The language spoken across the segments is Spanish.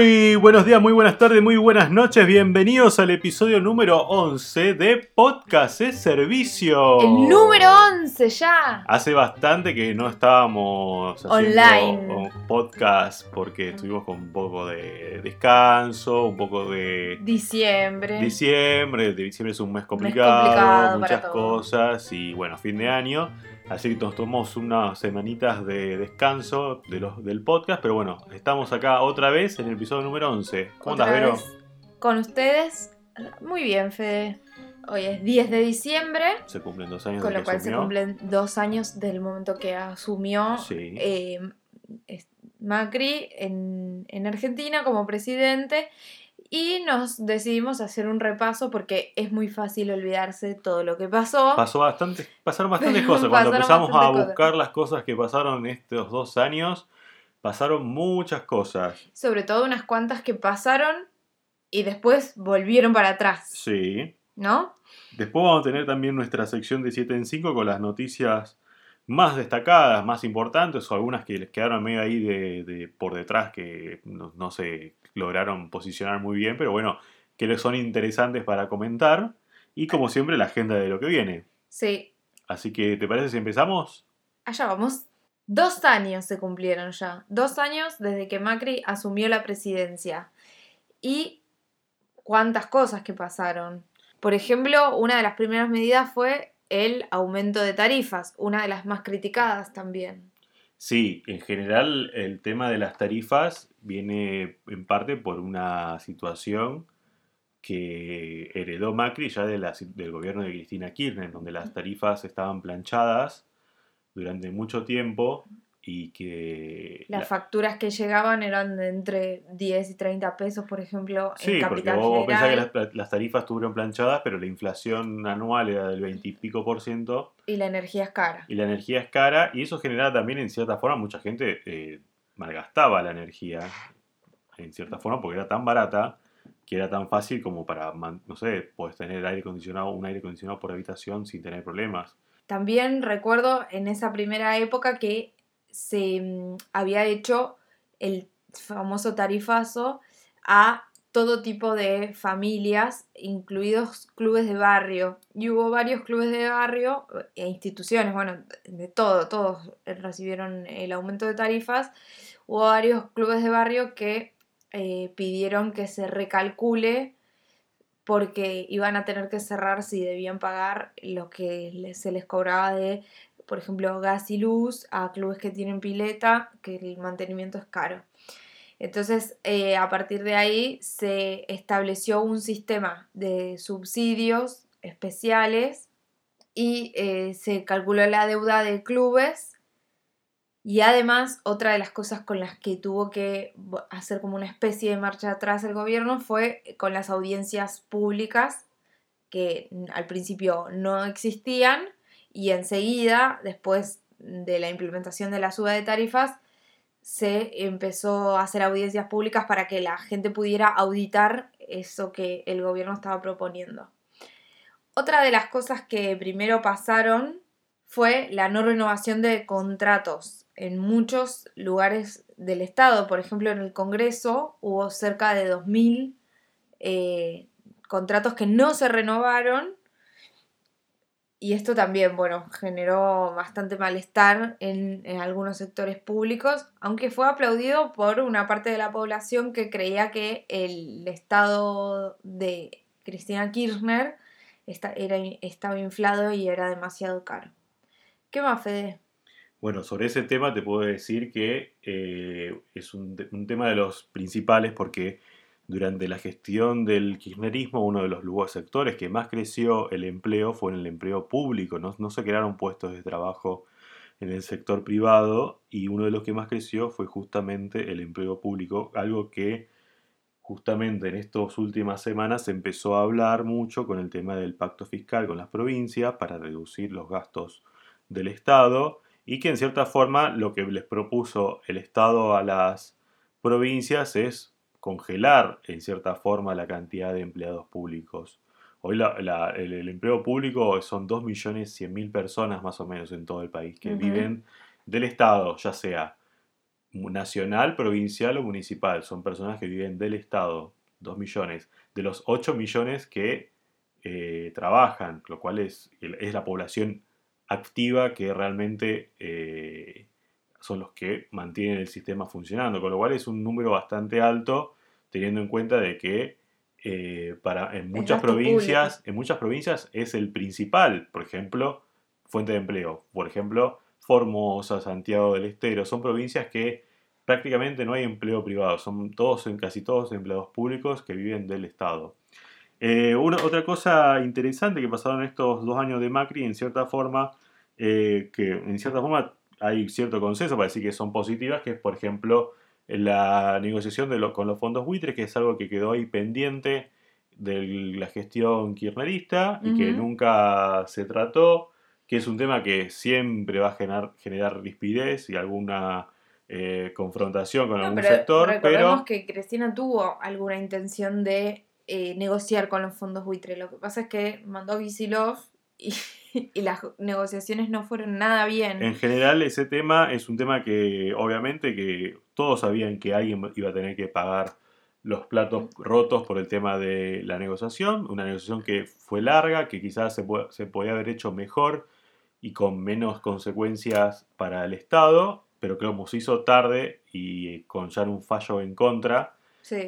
Muy buenos días, muy buenas tardes, muy buenas noches. Bienvenidos al episodio número 11 de Podcast es Servicio. El número 11 ya. Hace bastante que no estábamos haciendo Online. un podcast porque estuvimos con un poco de descanso, un poco de Diciembre. diciembre. De diciembre es un mes complicado, complicado muchas todos. cosas y bueno, fin de año. Así que nos tomamos unas semanitas de descanso de los, del podcast, pero bueno, estamos acá otra vez en el episodio número 11. ¿Cómo Otra estás, Vero? Con ustedes. Muy bien, Fede. Hoy es 10 de diciembre, Se cumplen dos años con lo cual se cumplen dos años del momento que asumió Sí. eh, Macri en, en Argentina como presidente. Y nos decidimos hacer un repaso porque es muy fácil olvidarse todo lo que pasó. Pasó bastante, pasaron bastantes cosas. Cuando Pasaron empezamos a cosas. buscar las cosas que pasaron estos dos años, pasaron muchas cosas. Sobre todo unas cuantas que pasaron y después volvieron para atrás. Sí. ¿No? Después vamos a tener también nuestra sección de 7 en 5 con las noticias más destacadas, más importantes, o algunas que les quedaron medio ahí de, de por detrás que no, no se lograron posicionar muy bien, pero bueno, que les son interesantes para comentar. Y como siempre, la agenda de lo que viene. Sí, Así que, ¿te parece si empezamos? allá vamos. Dos años se cumplieron ya. Dos años desde que Macri asumió la presidencia. Y cuántas cosas que pasaron. Por ejemplo, una de las primeras medidas fue el aumento de tarifas, una de las más criticadas también. Sí, en general el tema de las tarifas viene en parte por una situación que heredó Macri ya de la del gobierno de Cristina Kirchner, donde las tarifas estaban planchadas durante mucho tiempo y que... Las la- facturas que llegaban eran de entre 10 y 30 pesos, por ejemplo, Sí, en porque vos pensás que las, las tarifas estuvieron planchadas, pero la inflación anual era del 20 y pico por ciento Y la energía es cara. y la energía es cara y eso generaba también en cierta forma mucha gente eh, malgastaba la energía en cierta forma porque era tan barata que era tan fácil como para, no sé, puedes tener aire acondicionado, un aire acondicionado por habitación sin tener problemas. También recuerdo en esa primera época que se mm, había hecho el famoso tarifazo a todo tipo de familias, incluidos clubes de barrio. Y hubo varios clubes de barrio e instituciones, bueno, de todo, todos recibieron el aumento de tarifas. Hubo varios clubes de barrio que eh, pidieron que se recalcule porque iban a tener que cerrar si debían pagar lo que se les cobraba de, por ejemplo, gas y luz a clubes que tienen pileta, que el mantenimiento es caro. Entonces, eh, a partir de ahí se estableció un sistema de subsidios especiales y eh, se calculó la deuda de clubes y además, otra de las cosas con las que tuvo que hacer como una especie de marcha atrás el gobierno fue con las audiencias públicas, que al principio no existían, y enseguida, después de la implementación de la suba de tarifas, se empezó a hacer audiencias públicas para que la gente pudiera auditar eso que el gobierno estaba proponiendo. Otra de las cosas que primero pasaron fue la no renovación de contratos en muchos lugares del Estado. Por ejemplo, en el Congreso hubo cerca de 2.000 eh, contratos que no se renovaron. Y esto también, bueno, generó bastante malestar en, en algunos sectores públicos, aunque fue aplaudido por una parte de la población que creía que el Estado de Cristina Kirchner estaba inflado y era demasiado caro. ¿Qué más, Fede? Bueno, sobre ese tema te puedo decir que eh, es un tema de los principales porque durante la gestión del kirchnerismo uno de los sectores que más creció el empleo fue en el empleo público, no, no se crearon puestos de trabajo en el sector privado y uno de los que más creció fue justamente el empleo público, algo que justamente en estas últimas semanas se empezó a hablar mucho con el tema del pacto fiscal con las provincias para reducir los gastos del Estado y que en cierta forma lo que les propuso el Estado a las provincias es congelar en cierta forma la cantidad de empleados públicos. Hoy la- la- el, el empleo público son 2.100.000 personas más o menos en todo el país que viven del Estado, ya sea nacional, provincial o municipal. Son personas que viven del Estado, 2 millones. De los 8 millones que eh, trabajan, lo cual es, es, la población activa que realmente eh, son los que mantienen el sistema funcionando, con lo cual es un número bastante alto teniendo en cuenta de que eh, para, en muchas provincias, en muchas provincias es el principal, por ejemplo, fuente de empleo. Por ejemplo, Formosa, Santiago del Estero, son provincias que prácticamente no hay empleo privado, son todos, casi todos empleados públicos que viven del Estado. Eh, una, otra cosa interesante que pasaron estos dos años de Macri, en cierta forma, eh, que en cierta forma hay cierto consenso para decir que son positivas, que es, por ejemplo, la negociación de con los fondos buitres, que es algo que quedó ahí pendiente de la gestión kirchnerista y que nunca se trató, que es un tema que siempre va a generar, generar rispidez y alguna eh, confrontación con algún sector. Recordemos que Cristina tuvo alguna intención de eh, negociar con los fondos buitre. Lo que pasa es que mandó Visilov y, y, las negociaciones no fueron nada bien. En general, ese tema es un tema que obviamente que todos sabían que alguien iba a tener que pagar los platos rotos por el tema de la negociación, una negociación que fue larga, que quizás se, se podía haber hecho mejor y con menos consecuencias para el Estado, pero que como se hizo tarde y con ya un fallo en contra,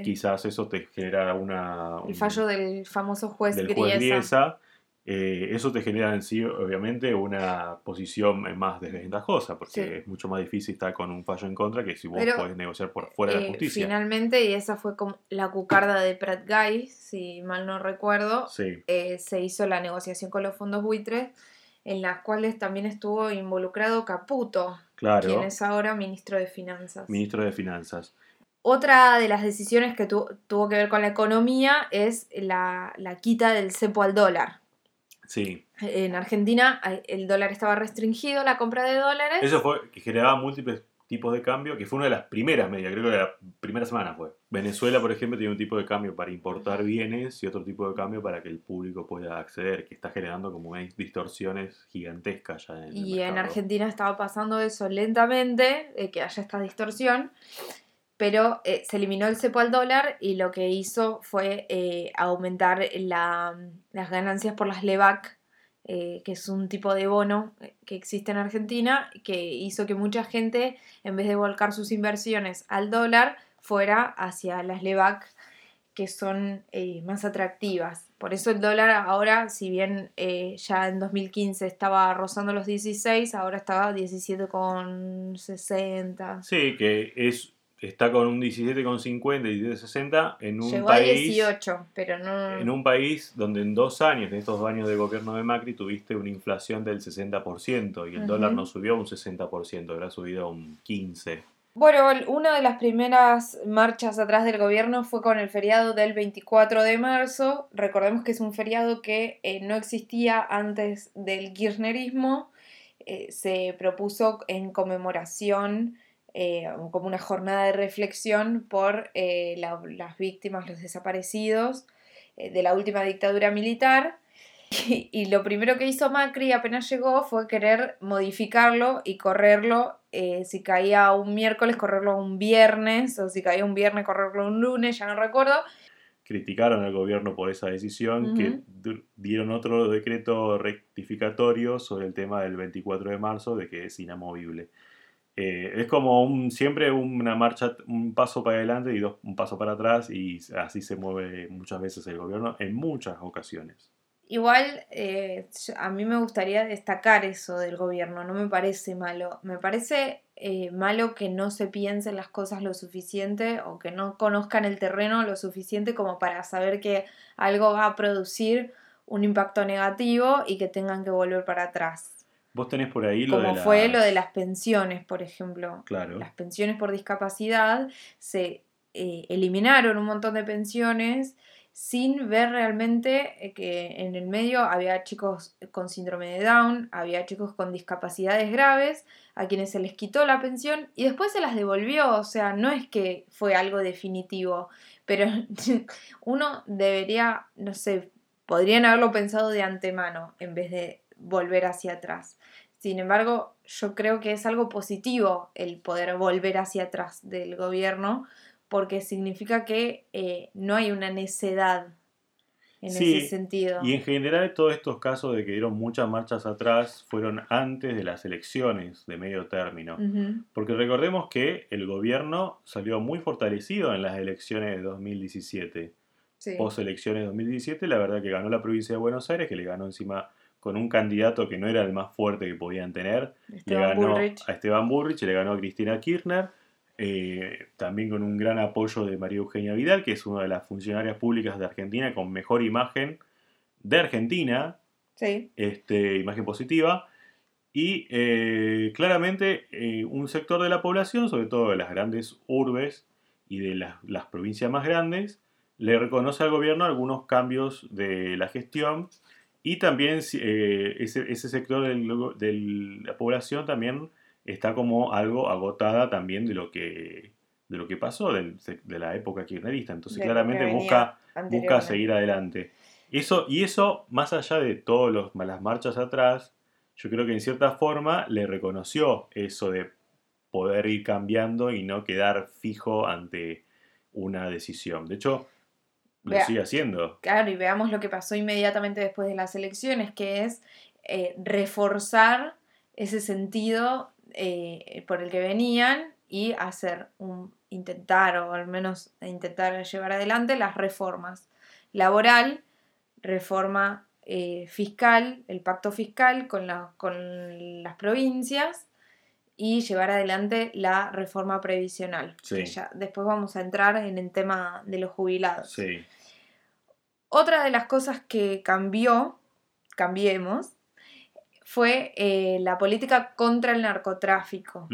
Quizás eso te genera una... El fallo del famoso juez, del Griesa. Eh, eso te genera en sí, obviamente, una posición más desventajosa, porque es mucho más difícil estar con un fallo en contra que si vos podés negociar por fuera de la eh, justicia. Finalmente, y esa fue como la cucarda de Pratt Guy, si mal no recuerdo, eh, se hizo la negociación con los fondos buitres, en las cuales también estuvo involucrado Caputo, quien es ahora ministro de Finanzas. Ministro de Finanzas. Otra de las decisiones que tuvo que ver con la economía es la, quita del cepo al dólar. Sí. En Argentina el dólar estaba restringido, la compra de dólares. Eso fue que generaba múltiples tipos de cambio, que fue una de las primeras medidas, creo que la primera semana fue. Venezuela, por ejemplo, tiene un tipo de cambio para importar bienes y otro tipo de cambio para que el público pueda acceder, que está generando como distorsiones gigantescas ya en Y en Argentina estaba pasando eso lentamente, que haya esta distorsión pero eh, se eliminó el cepo al dólar y lo que hizo fue eh, aumentar las ganancias por las LEVAC, eh, que es un tipo de bono que existe en Argentina, que hizo que mucha gente, en vez de volcar sus inversiones al dólar, fuera hacia las LEVAC, que son más atractivas. Por eso el dólar ahora, si bien ya en 2015 estaba rozando los 16, ahora estaba 17,60. Sí, que es está con un 17,50 y 17,60 en un Llegó país. A 18, pero no. En un país donde en dos años, en estos dos años de gobierno de Macri, tuviste una inflación del 60% y el dólar no subió un 60%, habrá subido un 15%. Bueno, una de las primeras marchas atrás del gobierno fue con el feriado del 24 de marzo. Recordemos que es un feriado que eh, no existía antes del kirchnerismo. Eh, se propuso en conmemoración eh, como una jornada de reflexión por eh, las víctimas, los desaparecidos eh, de la última dictadura militar. Y, lo primero que hizo Macri apenas llegó fue querer modificarlo y correrlo, si caía un miércoles, correrlo un viernes, o si caía un viernes, correrlo un lunes, ya no recuerdo. Criticaron al gobierno por esa decisión, que dieron otro decreto rectificatorio sobre el tema del 24 de marzo, de que es inamovible. Eh, es como un, siempre una marcha, un paso para adelante y dos, un paso para atrás y así se mueve muchas veces el gobierno en muchas ocasiones. Igual eh, a mí me gustaría destacar eso del gobierno, no me parece malo. Me parece eh, malo que no se piensen las cosas lo suficiente o que no conozcan el terreno lo suficiente como para saber que algo va a producir un impacto negativo y que tengan que volver para atrás. Vos tenés por ahí lo Como de fue lo de las pensiones, por ejemplo. Claro. Las pensiones por discapacidad, se eh, eliminaron un montón de pensiones sin ver realmente eh, que en el medio había chicos con síndrome de Down, había chicos con discapacidades graves, a quienes se les quitó la pensión y después se las devolvió, o sea, no es que fue algo definitivo, pero uno debería, no sé, podrían haberlo pensado de antemano en vez de volver hacia atrás. Sin embargo, yo creo que es algo positivo el poder volver hacia atrás del gobierno, porque significa que eh, no hay una necedad en ese sentido. Y en general todos estos casos de que dieron muchas marchas atrás fueron antes de las elecciones de medio término. Porque recordemos que el gobierno salió muy fortalecido en las elecciones de 2017. Post elecciones de 2017, la verdad que ganó la provincia de Buenos Aires, que le ganó encima con un candidato que no era el más fuerte que podían tener. le ganó a Esteban Burrich, le ganó a Cristina Kirchner eh, también con un gran apoyo de María Eugenia Vidal, que es una de las funcionarias públicas de Argentina con mejor imagen de Argentina, este, imagen positiva, y eh, claramente eh, un sector de la población, sobre todo de las grandes urbes y de las, provincias más grandes, le reconoce al gobierno algunos cambios de la gestión y también ese, sector de la población también está como algo agotada también de lo que, de lo que pasó de la época kirchnerista. Entonces claramente busca, busca seguir adelante. Eso, y eso, más allá de todas las marchas atrás, yo creo que en cierta forma le reconoció eso de poder ir cambiando y no quedar fijo ante una decisión. De hecho, lo sigue haciendo. Claro, y veamos lo que pasó inmediatamente después de las elecciones, que es eh, reforzar ese sentido eh, por el que venían y hacer un intentar o al menos intentar llevar adelante las reformas laboral, reforma eh, fiscal, el pacto fiscal con, con, las provincias y llevar adelante la reforma previsional. después vamos a entrar en el tema de los jubilados. Otra de las cosas que cambió, cambiemos, fue eh, la política contra el narcotráfico.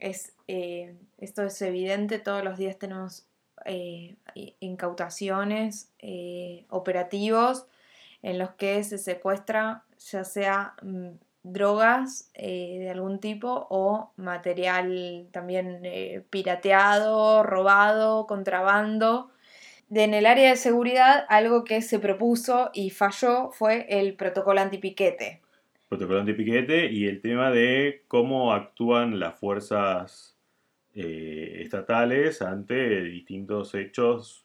es, eh, esto es evidente, todos los días tenemos eh, incautaciones, operativos en los que se secuestra ya sea drogas de algún tipo o material también pirateado, robado, contrabando. en el área de seguridad, algo que se propuso y falló fue el protocolo antipiquete protocolo antipiquete y el tema de cómo actúan las fuerzas eh, estatales ante distintos hechos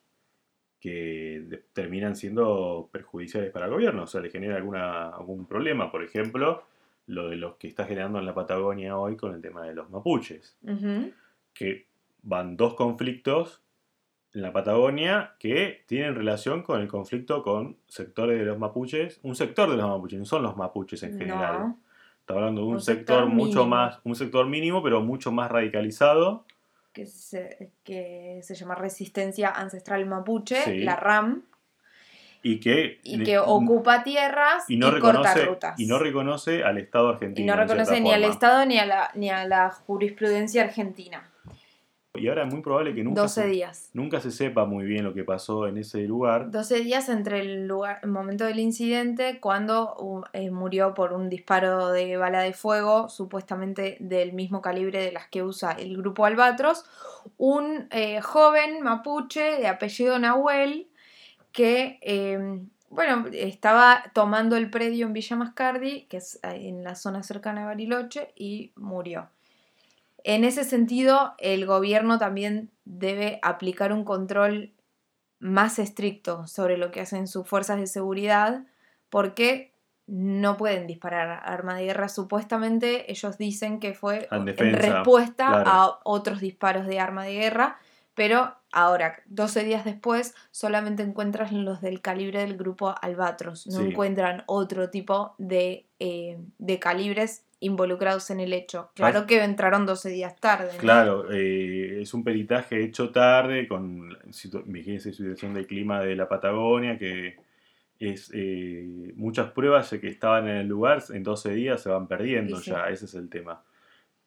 que terminan siendo perjudiciales para el gobierno, o sea, le genera alguna, algún problema, por ejemplo, lo de los que está generando en la Patagonia hoy con el tema de los mapuches, que van dos conflictos en la Patagonia que tienen relación con el conflicto con sectores de los mapuches, un sector de los mapuches, no son los mapuches en general. Está hablando de un, sector, mucho más, un sector mínimo, pero mucho más radicalizado. Que se, que se llama Resistencia Ancestral Mapuche, la RAM. Y que, y que ocupa tierras y, no corta rutas. Y no reconoce al Estado argentino. Y no reconoce ni al Estado ni a la, ni a la jurisprudencia argentina. Y ahora es muy probable que nunca, 12 se, días. nunca se sepa muy bien lo que pasó en ese lugar. 12 días entre el, lugar, el momento del incidente, cuando eh, murió por un disparo de bala de fuego, supuestamente del mismo calibre de las que usa el grupo Albatros, un eh, joven mapuche de apellido Nahuel que, em, bueno, estaba tomando el predio en Villa Mascardi, que es en la zona cercana de Bariloche, y murió. En ese sentido, el gobierno también debe aplicar un control más estricto sobre lo que hacen sus fuerzas de seguridad, porque no pueden disparar arma de guerra. Supuestamente ellos dicen que fue en, respuesta a otros disparos de arma de guerra, pero ahora, 12 días después, solamente encuentran los del calibre del grupo Albatros, no encuentran otro tipo de, eh, de calibres involucrados en el hecho. Claro que entraron 12 días tarde. Claro, eh, es un peritaje hecho tarde con la situación del clima de la Patagonia, que es eh, muchas pruebas que estaban en el lugar en 12 días se van perdiendo ya, ese es el tema.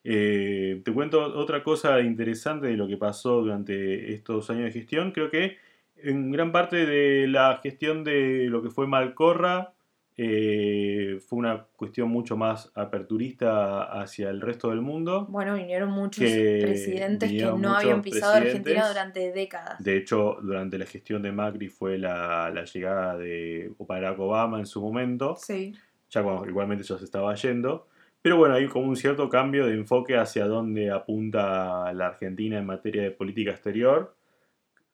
Eh, te cuento otra cosa interesante de lo que pasó durante estos años de gestión. Creo que en gran parte de la gestión de lo que fue Malcorra, eh, fue una cuestión mucho más aperturista hacia el resto del mundo. Bueno, vinieron muchos presidentes que no habían pisado Argentina durante décadas. De hecho, durante la gestión de Macri fue la, llegada de Barack Obama en su momento. Sí. Ya cuando igualmente ya se estaba yendo. Pero bueno, hay como un cierto cambio de enfoque hacia dónde apunta la Argentina en materia de política exterior,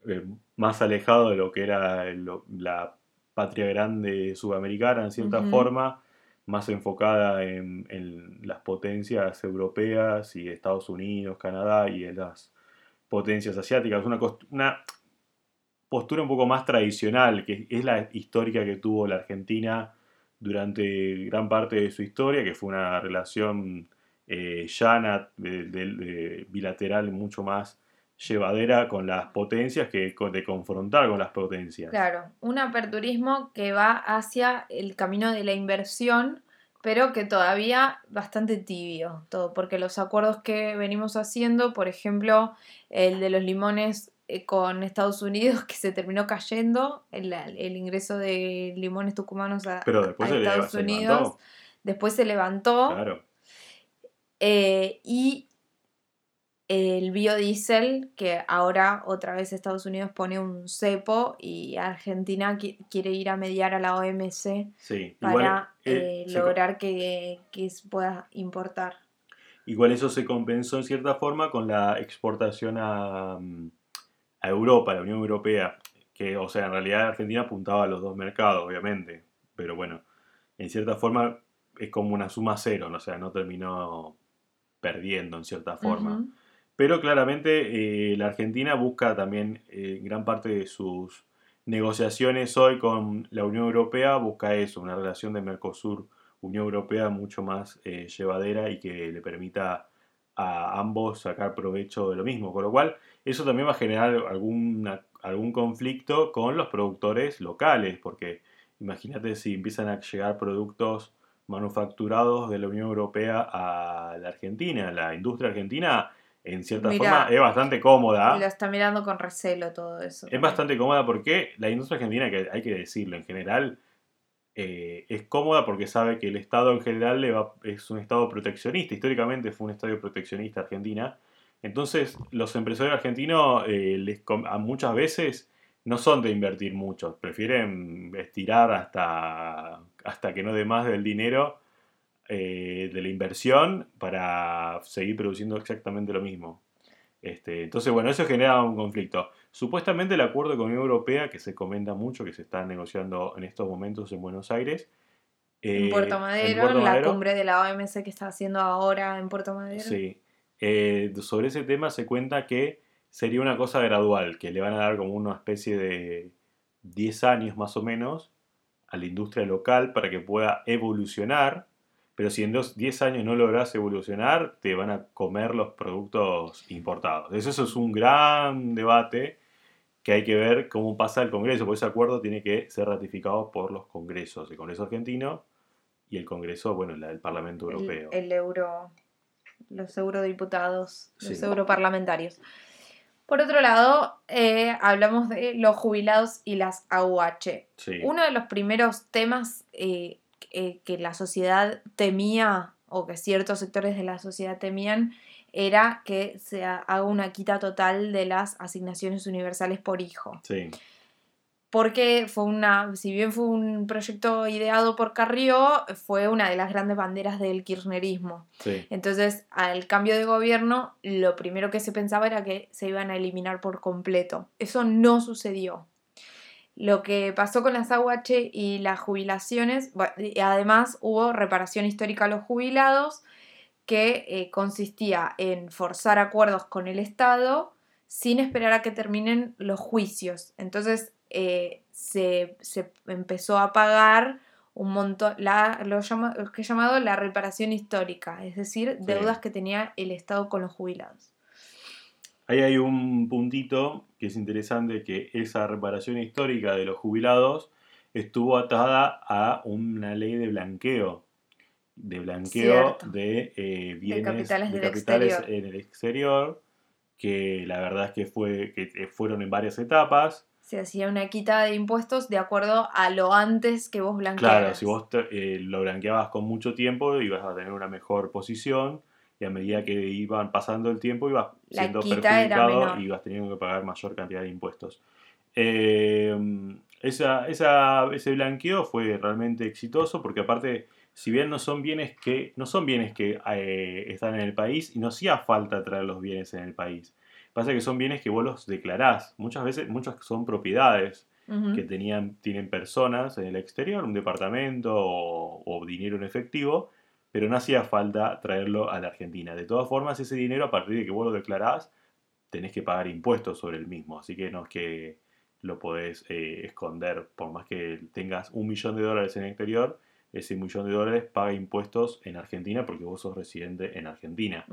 eh, más alejado de lo que era la patria grande sudamericana en cierta forma, más enfocada en, las potencias europeas y Estados Unidos, Canadá y en las potencias asiáticas. Una, una postura un poco más tradicional, que es la histórica que tuvo la Argentina durante gran parte de su historia, que fue una relación eh, llana, bilateral, mucho más llevadera con las potencias que de confrontar con las potencias. Claro, un aperturismo que va hacia el camino de la inversión, pero que todavía bastante tibio, todo, porque los acuerdos que venimos haciendo, por ejemplo, el de los limones con Estados Unidos que se terminó cayendo el, el ingreso de limones tucumanos a, Estados Unidos. después se levantó. Claro. Eh, y el biodiesel, que ahora otra vez Estados Unidos pone un cepo y Argentina quiere ir a mediar a la OMC para eh, lograr que, que pueda importar. Igual eso se compensó en cierta forma con la exportación a, mm, a Europa, a la Unión Europea, que, o sea, en realidad Argentina apuntaba a los dos mercados, obviamente, pero bueno, en cierta forma es como una suma cero, ¿no? o sea, no terminó perdiendo en cierta forma. Pero claramente eh, la Argentina busca también eh, gran parte de sus negociaciones hoy con la Unión Europea, busca eso, una relación de Mercosur-Unión Europea mucho más eh, llevadera y que le permita a ambos sacar provecho de lo mismo. Con lo cual, eso también va a generar algún conflicto con los productores locales, porque imagínate si empiezan a llegar productos manufacturados de la Unión Europea a la Argentina. La industria argentina, en cierta forma, es bastante cómoda. Y lo está mirando con recelo todo eso. Es bastante cómoda porque la industria argentina, que hay que decirlo, en general, eh, es cómoda porque sabe que el Estado en general le va, es un Estado proteccionista. Históricamente fue un Estado proteccionista Argentina. Entonces, los empresarios argentinos eh, muchas veces no son de invertir mucho, prefieren estirar hasta, hasta que no dé más del dinero eh, de la inversión para seguir produciendo exactamente lo mismo. Este, entonces, bueno, eso genera un conflicto. Supuestamente el acuerdo con la Unión Europea, que se comenta mucho, que se está negociando en estos momentos en Buenos Aires. en Puerto Madero, en, la cumbre de la OMC que está haciendo ahora en Puerto Madero. Sí, eh, sobre ese tema se cuenta que sería una cosa gradual, que le van a dar como una especie de 10 años más o menos a la industria local para que pueda evolucionar, pero si en 10 años no logras evolucionar, te van a comer los productos importados. Eso, eso es un gran debate que hay que ver cómo pasa el Congreso, porque ese acuerdo tiene que ser ratificado por los congresos, el Congreso argentino y el Congreso, bueno, el, Parlamento Europeo. el Euro los eurodiputados, los europarlamentarios. Por otro lado, eh, hablamos de los jubilados y las AUH. Uno de los primeros temas eh, eh, que la sociedad temía, o que ciertos sectores de la sociedad temían, era que se haga una quita total de las asignaciones universales por hijo. Sí porque fue una, si bien fue un proyecto ideado por Carrió, fue una de las grandes banderas del kirchnerismo. Entonces, al cambio de gobierno, lo primero que se pensaba era que se iban a eliminar por completo. Eso no sucedió. Lo que pasó con las AUH y las jubilaciones, además hubo reparación histórica a los jubilados, que eh, consistía en forzar acuerdos con el Estado sin esperar a que terminen los juicios. Entonces, eh, se, empezó a pagar un montón, la, lo, que he llamado la reparación histórica, es decir, deudas que tenía el Estado con los jubilados. Ahí hay un puntito que es interesante, que esa reparación histórica de los jubilados estuvo atada a una ley de blanqueo, de blanqueo de eh, bienes de capitales, en el exterior, que la verdad es que, fue, que fueron en varias etapas se hacía una quita de impuestos de acuerdo a lo antes que vos blanqueabas. Claro, si vos eh, lo blanqueabas con mucho tiempo, ibas a tener una mejor posición y a medida que iban pasando el tiempo ibas siendo perjudicado y ibas teniendo que pagar mayor cantidad de impuestos. Eh, esa, ese blanqueo fue realmente exitoso porque aparte si bien no son bienes que, no son bienes que eh, están en el país y no hacía falta traer los bienes en el país. Pasa que son bienes que vos los declarás. Muchas veces, muchas son propiedades que tenían, tienen personas en el exterior, un departamento o, dinero en efectivo, pero no hacía falta traerlo a la Argentina. De todas formas, ese dinero, a partir de que vos lo declarás, tenés que pagar impuestos sobre el mismo. Así que no es que lo podés eh, esconder. Por más que tengas un millón de dólares en el exterior, ese millón de dólares paga impuestos en Argentina porque vos sos residente en Argentina.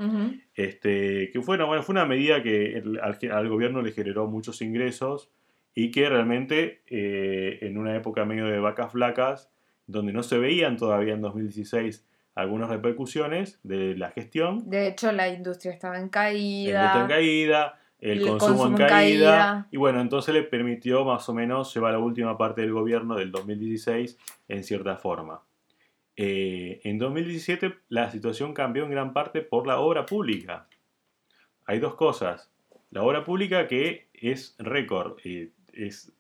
este, que fue, una, bueno, fue una medida que al, gobierno le generó muchos ingresos y que realmente eh, en una época medio de vacas flacas, donde no se veían todavía en 2016 algunas repercusiones de la gestión. De hecho, la industria estaba en caída. en caída, el, consumo, en, caída, Y bueno, entonces le permitió más o menos llevar la última parte del gobierno del 2016 en cierta forma. Eh, en 2017 la situación cambió en gran parte por la obra pública. Hay dos cosas. La obra pública que es récord, eh, es,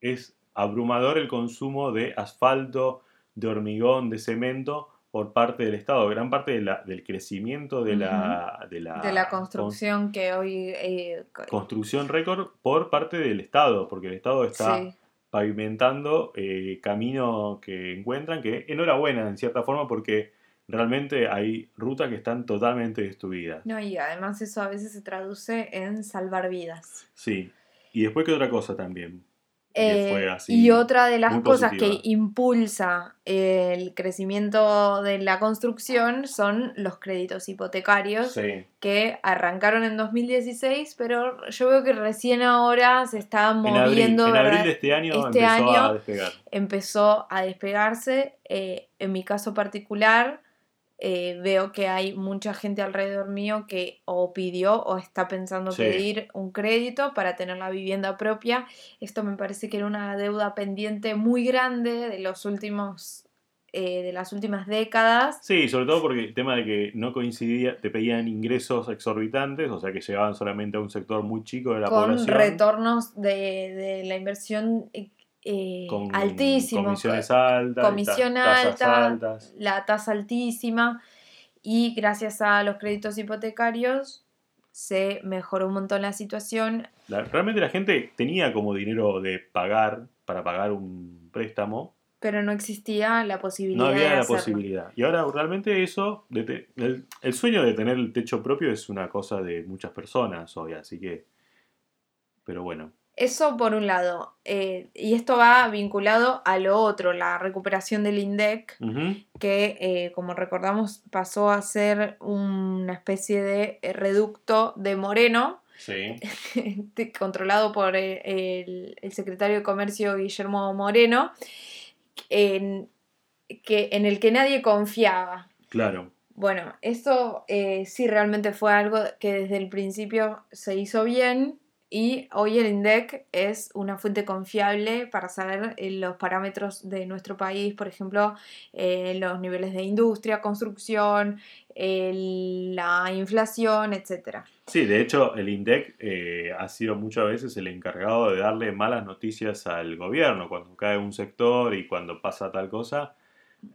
es abrumador el consumo de asfalto, de hormigón, de cemento por parte del Estado. Gran parte del crecimiento de, la, de, la, construcción que hoy... Eh, construcción récord por parte del Estado, porque el Estado está pavimentando eh, camino que encuentran, que enhorabuena en cierta forma porque realmente hay rutas que están totalmente destruidas. No, y además eso a veces se traduce en salvar vidas. Sí. Y después, ¿qué otra cosa también? Eh, y otra de las cosas que impulsa el crecimiento de la construcción son los créditos hipotecarios que arrancaron en 2016, pero yo veo que recién ahora se está moviendo. En abril, de este año este empezó a despegar. Empezó a despegarse. Eh, en mi caso particular, eh, veo que hay mucha gente alrededor mío que o pidió o está pensando pedir un crédito para tener la vivienda propia. Esto me parece que era una deuda pendiente muy grande de los últimos eh, de las últimas décadas. Sí, sobre todo porque el tema de que no coincidía, te pedían ingresos exorbitantes, o sea que llegaban solamente a un sector muy chico de la población. Con retornos de, de la inversión eh, eh, altísimo. Comisiones altas. Comisión alta, la tasa altísima. Y gracias a los créditos hipotecarios se mejoró un montón la situación. realmente la gente tenía como dinero de pagar, para pagar un préstamo. Pero no existía la posibilidad. No había la posibilidad. Y ahora realmente eso, el, el, sueño de tener el techo propio es una cosa de muchas personas hoy, así que... Pero bueno, eso por un lado. Eh, y esto va vinculado a lo otro, la recuperación del INDEC, que eh, como recordamos pasó a ser una especie de reducto de Moreno, controlado por el, secretario de Comercio Guillermo Moreno, en, que, en el que nadie confiaba. Claro. Bueno, eso eh, sí realmente fue algo que desde el principio se hizo bien y hoy el INDEC es una fuente confiable para saber eh, los parámetros de nuestro país, por ejemplo, eh, los niveles de industria, construcción, la inflación, etc. Sí, de hecho el INDEC eh, ha sido muchas veces el encargado de darle malas noticias al gobierno cuando cae un sector y cuando pasa tal cosa.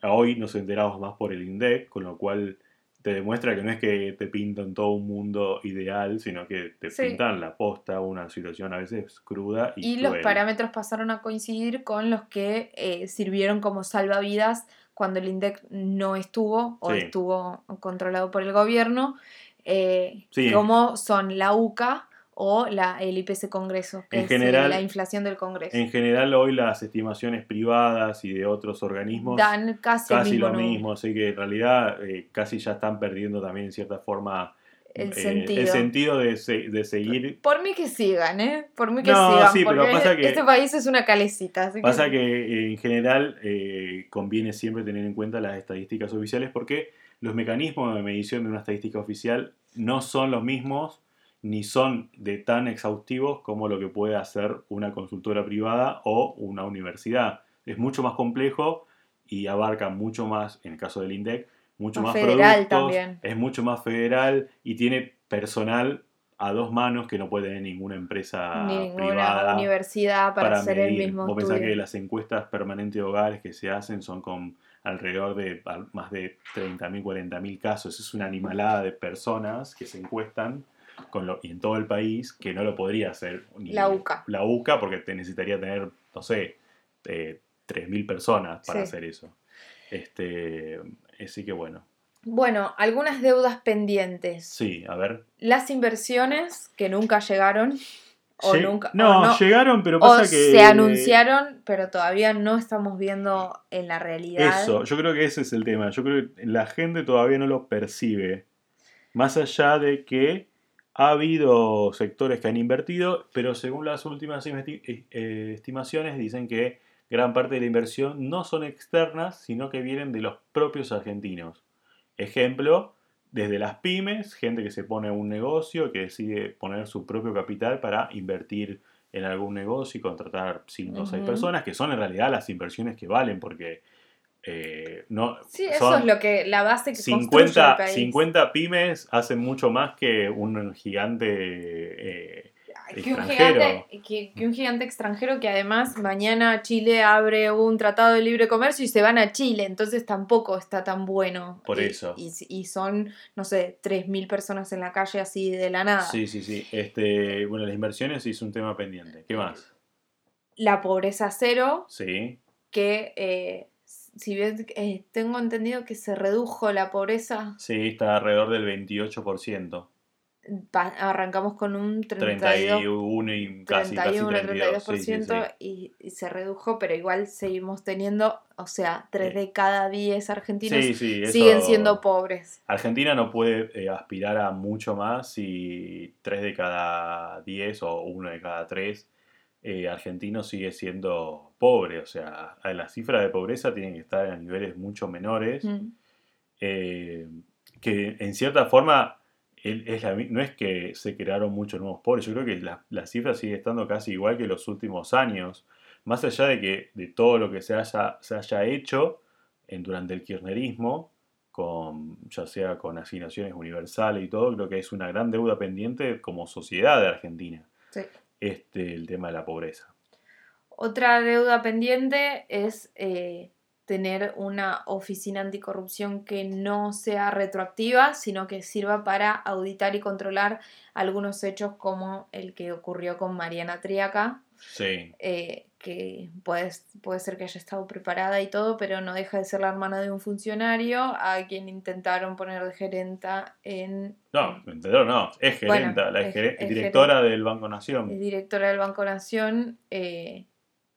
Hoy nos enteramos más por el INDEC, con lo cual te demuestra que no es que te pintan todo un mundo ideal, sino que te pintan la posta, una situación a veces cruda y, y los parámetros pasaron a coincidir con los que eh, sirvieron como salvavidas cuando el INDEC no estuvo o estuvo controlado por el gobierno, eh, como son la UCA, o la, el IPC Congreso, que es eh, la inflación del Congreso. En general hoy las estimaciones privadas y de otros organismos dan casi, lo mismo, así que en realidad eh, casi ya están perdiendo también en cierta forma el eh, sentido, el sentido de, de, seguir. Por mí que sigan, ¿eh? Por mí que sigan. Sí, pero pasa que, este país es una calecita. pasa que, en general conviene siempre tener en cuenta las estadísticas oficiales porque los mecanismos de medición de una estadística oficial no son los mismos ni son de tan exhaustivos como lo que puede hacer una consultora privada o una universidad. Es mucho más complejo y abarca mucho más, en el caso del INDEC, mucho más, federal también. es mucho más federal y tiene personal a dos manos que no puede tener ninguna empresa Ni ninguna universidad para, hacer el mismo Vos pensás que las encuestas permanentes de hogares que se hacen son con alrededor de más de 30.000, 40.000 casos. Es una animalada de personas que se encuestan con lo, y en todo el país que no lo podría hacer ni La UCA. La UCA porque te necesitaría tener, no sé, eh, 3.000 personas para Sí. hacer eso. Este, así que bueno, Bueno, algunas deudas pendientes. sí, a ver. Las inversiones que nunca llegaron. O nunca. no, o no, llegaron, pero o pasa que... se anunciaron, pero todavía no estamos viendo en la realidad. Eso, yo creo que ese es el tema. Yo creo que la gente todavía no lo percibe. Más allá de que ha habido sectores que han invertido, pero según las últimas eh, eh, estimaciones dicen que gran parte de la inversión no son externas, sino que vienen de los propios argentinos. Ejemplo, desde las pymes, gente que se pone a un negocio, que decide poner su propio capital para invertir en algún negocio y contratar 5 o 6 Ujú. personas, que son en realidad las inversiones que valen, porque eh, no, Sí, eso es lo que la base que construye 50, el país. 50 pymes hacen mucho más que un gigante eh, que, un extranjero. gigante, que, que un gigante extranjero que además mañana Chile abre un tratado de libre comercio y se van a Chile, entonces tampoco está tan bueno. Por Y- eso. Y, y son, no sé, 3.000 personas en la calle así de la nada. Sí, sí, sí. Este, bueno, las inversiones sí es un tema pendiente. ¿Qué más? La pobreza cero, Sí. que eh, si bien eh, tengo entendido que se redujo la pobreza, Sí, está alrededor del 28%. pa- arrancamos con un 32%. 31 y casi, casi 31, 32. Sí, sí, 32% sí. Y, y se redujo, pero igual seguimos teniendo, o sea, 3 de cada 10 argentinos siguen siendo pobres. Argentina no puede eh, aspirar a mucho más si 3 de cada 10 o 1 de cada 3 eh, argentinos sigue siendo pobre. O sea, las cifras de pobreza tienen que estar a niveles mucho menores. Mm. eh, que en cierta forma es la no es que se crearon muchos nuevos pobres, yo creo que la, la cifra sigue estando casi igual que los últimos años, más allá de que de todo lo que se haya, se haya hecho en, durante el kirchnerismo, con, ya sea con asignaciones universales y todo, creo que es una gran deuda pendiente como sociedad de Argentina, Sí. Este, el tema de la pobreza. Otra deuda pendiente es eh, tener una oficina anticorrupción que no sea retroactiva, sino que sirva para auditar y controlar algunos hechos como el que ocurrió con Mariana Triaca, Sí, eh, que puede, puede ser que haya estado preparada y todo, pero no deja de ser la hermana de un funcionario a quien intentaron poner de gerenta en... no, ¿me entendieron? No, es Bueno, gerenta, la es- es directora del Banco Nación. es directora del Banco Nación. eh,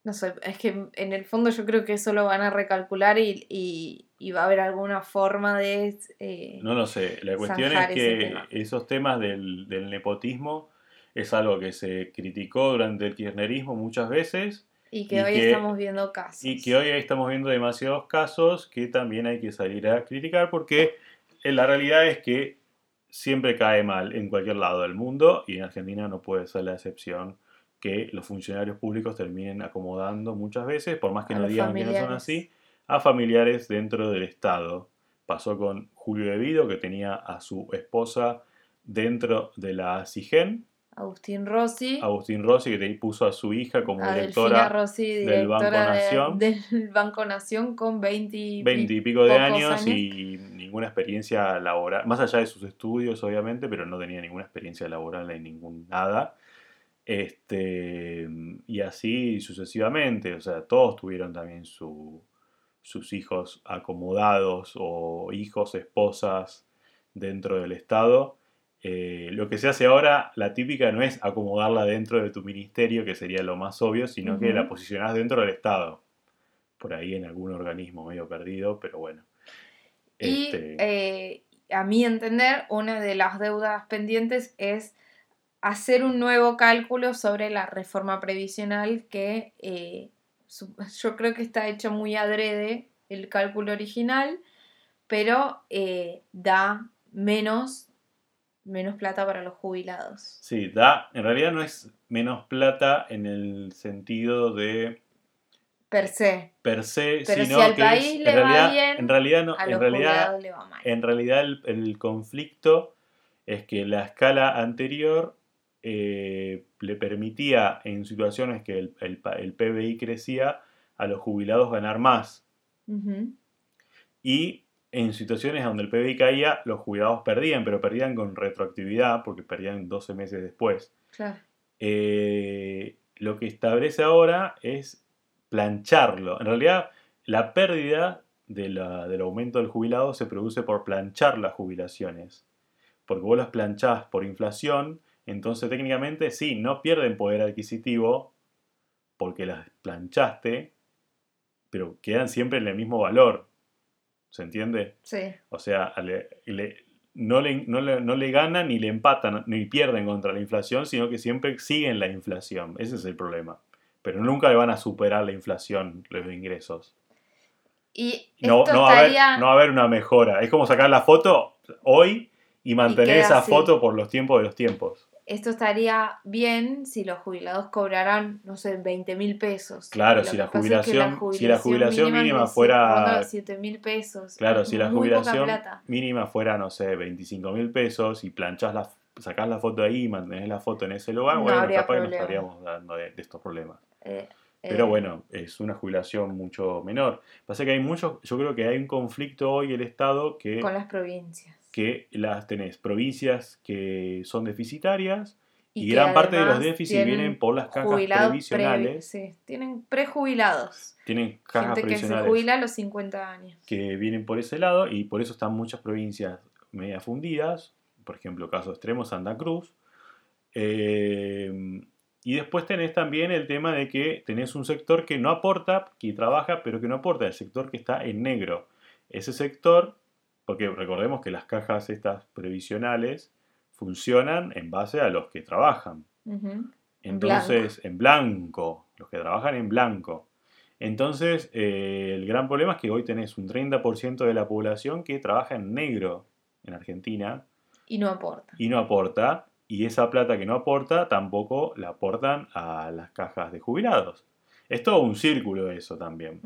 no sé, es que en el fondo yo creo que eso lo van a recalcular y, y- y va a haber alguna forma de... eh, No lo sé, la cuestión es que tema. esos temas del, del nepotismo es algo que se criticó durante el kirchnerismo muchas veces y que y hoy que- estamos viendo casos. y que hoy estamos viendo demasiados casos que también hay que salir a criticar porque la realidad es que siempre cae mal en cualquier lado del mundo y en Argentina no puede ser la excepción que los funcionarios públicos terminen acomodando muchas veces, por más que A no digan que no son así, a familiares dentro del Estado. Pasó con Julio Devido, que tenía a su esposa dentro de la CIGEN, Agustín Rossi. Agustín Rossi, que te puso a su hija como a directora Rossi, del Banco de- Nación. del Banco Nación con 20 y, 20 y pico de años, y ninguna experiencia laboral, más allá de sus estudios obviamente, pero no tenía ninguna experiencia laboral en ningún nada. Este, y así sucesivamente, o sea, todos tuvieron también su- sus hijos acomodados o hijos, esposas dentro del Estado. Eh, lo que se hace ahora, la típica no es acomodarla dentro de tu ministerio, que sería lo más obvio, sino que la posicionás dentro del Estado. Por ahí en algún organismo medio perdido, pero bueno. Y Este, eh, a mi entender, una de las deudas pendientes es hacer un nuevo cálculo sobre la reforma previsional que eh, yo creo que está hecho muy adrede el cálculo original, pero da menos, menos plata para los jubilados. Sí, da, en realidad no es menos plata en el sentido de Per se, per se, Pero sino si al que país es, le en va realidad, bien, en realidad no, a en los realidad, jubilados le va mal. en realidad el, el conflicto es que la escala anterior eh, le permitía en situaciones que el, el PBI crecía a los jubilados ganar más. Y en situaciones donde el PBI caía, los jubilados perdían, pero perdían con retroactividad, porque perdían 12 meses después. Claro. Eh, lo que establece ahora es plancharlo. En realidad, la pérdida de la- del aumento del jubilado se produce por planchar las jubilaciones. Porque vos las planchás por inflación, entonces técnicamente sí, no pierden poder adquisitivo porque las planchaste, pero quedan siempre en el mismo valor. ¿Se entiende? Sí. O sea, le- le- no, le, no, le, no le ganan ni le empatan ni pierden contra la inflación, sino que siempre siguen la inflación. Ese es el problema. Pero nunca le van a superar la inflación los ingresos. Y No, no, va a haber, no va a haber una mejora. Es como sacar la foto hoy y mantener esa así. foto por los tiempos de los tiempos. Esto estaría bien si los jubilados cobraran, no sé, 20 mil pesos. Claro, si la pasa es que jubilación- si la jubilación mínima de fuera- ronda de 7 mil pesos. Claro, si la jubilación mínima fuera, no sé, 25 mil pesos y planchás la, sacás la foto ahí y mantenés la foto en ese lugar, No bueno, capaz que no problema. estaríamos hablando de, de estos problemas. Eh, Pero eh, bueno, es una jubilación mucho menor. Pasa que hay muchos, yo creo que hay un conflicto hoy el Estado que, Con las provincias. Que las tenés provincias que son deficitarias y, gran parte de los déficits vienen por las cajas previsionales. previ- sí, tienen prejubilados. Tienen cajas Gente que se previsionales jubila a los 50 años. que vienen por ese lado y por eso están muchas provincias media fundidas, por ejemplo, caso extremo Santa Cruz. Eh, y después tenés también el tema de que tenés un sector que no aporta, que trabaja, pero que no aporta, el sector que está en negro. Ese sector, porque recordemos que las cajas estas previsionales funcionan en base a los que trabajan. Entonces, en blanco, los que trabajan en blanco. Entonces, eh, el gran problema es que hoy tenés un 30% de la población que trabaja en negro en Argentina Y no aporta. y no aporta, y esa plata que no aporta tampoco la aportan a las cajas de jubilados. Es todo un círculo eso también.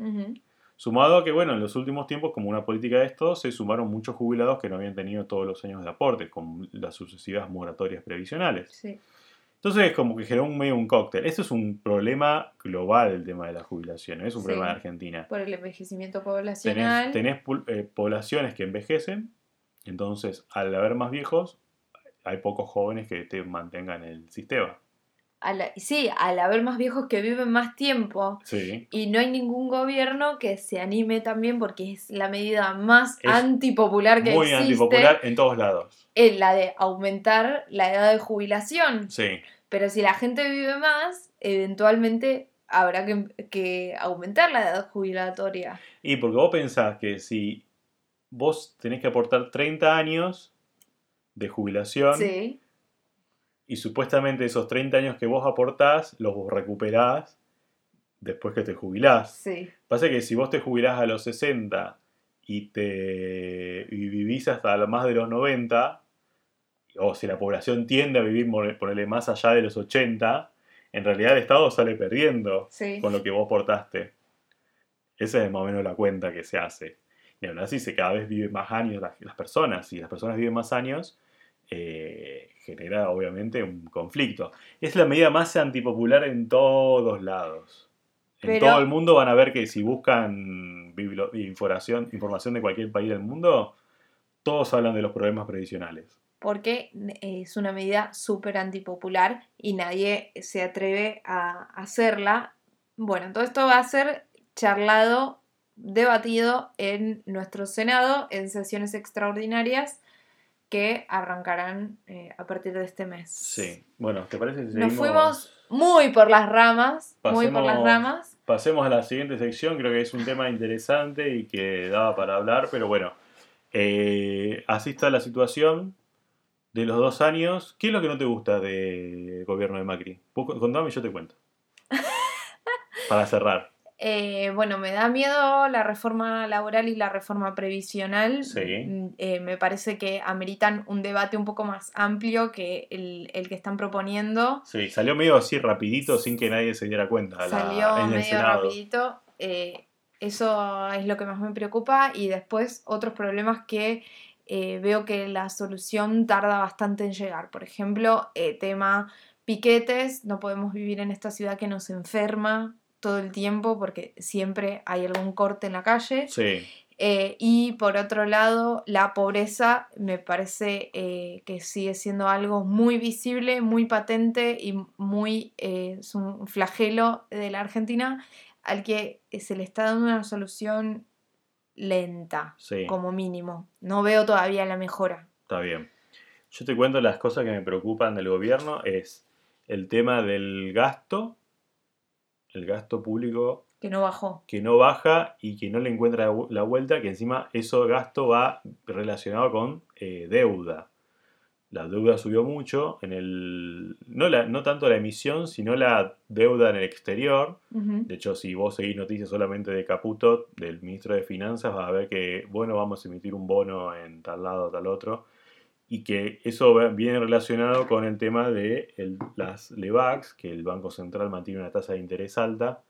Sumado a que, bueno, en los últimos tiempos, como una política de esto, se sumaron muchos jubilados que no habían tenido todos los años de aporte, con las sucesivas moratorias previsionales. Sí. Entonces, como que generó un medio un cóctel. Eso es un problema global, el tema de la jubilación, no es un Sí. problema de Argentina. Por el envejecimiento Tenés, poblacional. tenés pul- eh, poblaciones que envejecen, entonces al haber más viejos, hay pocos jóvenes que te mantengan el sistema. Sí, al haber más viejos que viven más tiempo. Sí. Y no hay ningún gobierno que se anime también porque es la medida más Es antipopular que Muy existe. antipopular en todos lados. Es la de aumentar la edad de jubilación. Sí. Pero si la gente vive más, eventualmente habrá que, que aumentar la edad jubilatoria. Y porque vos pensás que si vos tenés que aportar 30 años de jubilación Sí, y supuestamente esos 30 años que vos aportás los recuperás después que te jubilás. sí. Pasa que si vos te jubilás a los 60 y, te, y vivís hasta más de los 90, o si la población tiende a vivir, ponele más allá de los 80, en realidad el Estado sale perdiendo Sí. con lo que vos aportaste. Esa es más o menos la cuenta que se hace. Y aún así, se cada vez viven más años las, las personas, y las personas viven más años, eh, genera obviamente un conflicto. Es la medida más antipopular en todos lados. En Pero- todo el mundo van a ver que si buscan información, información de cualquier país del mundo, todos hablan de los problemas previsionales. Porque es una medida súper antipopular y nadie se atreve a hacerla. Bueno, todo esto va a ser charlado, debatido en nuestro Senado en sesiones extraordinarias que arrancarán eh, a partir de este mes. Sí. Bueno, ¿te parece si Nos seguimos? fuimos muy por las ramas, muy por las Pasemos- ramas. Pasemos a la siguiente sección, creo que es un tema interesante y que daba para hablar, pero bueno, eh, así está la situación de los dos años. ¿Qué es lo que no te gusta del gobierno de Macri? Vos contame y yo te cuento. Para cerrar. Eh, bueno, me da miedo la reforma laboral y la reforma previsional. Sí. Mm, eh, me parece que ameritan un debate un poco más amplio que el, el que están proponiendo. Sí, salió medio así rapidito sin que nadie se diera cuenta. la- Salió en el medio Senado. rapidito. eh, eso es lo que más me preocupa. Y después otros problemas que veo que la solución tarda bastante en llegar. Por ejemplo, tema piquetes. No podemos vivir en esta ciudad que nos enferma todo el tiempo porque siempre hay algún corte en la calle. Sí, Eh, y por otro lado, la pobreza me parece eh, que sigue siendo algo muy visible, muy patente y muy eh, es un flagelo de la Argentina al que se le está dando una solución lenta, Sí. como mínimo. No veo todavía la mejora. Está bien. Yo te cuento las cosas que me preocupan del gobierno. Es el tema del gasto, el gasto público Que no bajó. que no baja y que no le encuentra la vu- la vuelta, que encima eso gasto va relacionado con eh, deuda. La deuda subió mucho, en el, no, la, no tanto la emisión, sino la deuda en el exterior. De hecho, si vos seguís noticias solamente de Caputo, del ministro de Finanzas, vas a ver que, bueno, vamos a emitir un bono en tal lado, tal otro, y que eso viene relacionado con el tema de el- las LEVAX, que el Banco Central mantiene una tasa de interés alta.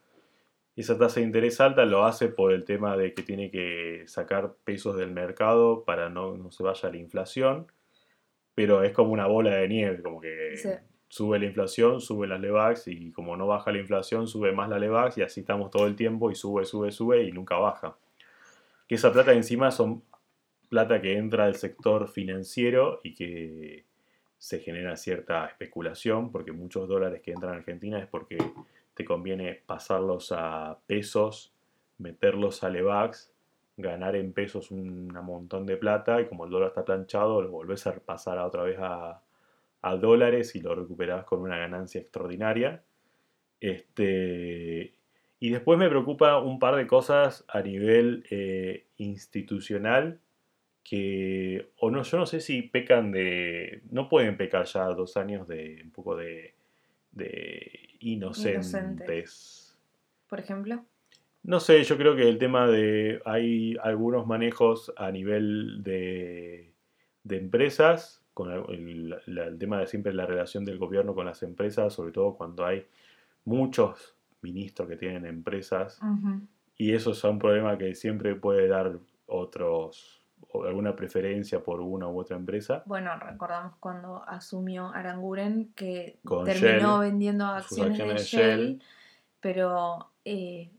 Esa tasa de interés alta lo hace por el tema de que tiene que sacar pesos del mercado para no, no se vaya la inflación, pero es como una bola de nieve, como que Sí. sube la inflación, sube las LEVAX y como no baja la inflación, sube más la LEVAX y así estamos todo el tiempo y sube, sube, sube y nunca baja. Que esa plata encima son plata que entra del sector financiero y que se genera cierta especulación porque muchos dólares que entran a Argentina es porque te conviene pasarlos a pesos, meterlos a LEVAX, ganar en pesos un montón de plata y como el dólar está planchado lo volvés a pasar otra vez a, a dólares y lo recuperás con una ganancia extraordinaria. Este, y después me preocupa un par de cosas a nivel eh, institucional que, o no, yo no sé si pecan de, no pueden pecar ya dos años de un poco de, de inocentes. Inocentes. Por ejemplo. No sé, yo creo que el tema de. Hay algunos manejos a nivel de, de empresas, con el, el- la- el tema de siempre la relación del gobierno con las empresas, sobre todo cuando hay muchos ministros que tienen empresas, y eso es un problema que siempre puede dar otros. O alguna preferencia por una u otra empresa. Bueno, recordamos cuando asumió Aranguren que Con terminó Shell, vendiendo acciones, de acciones de Shell, Shell. pero eh,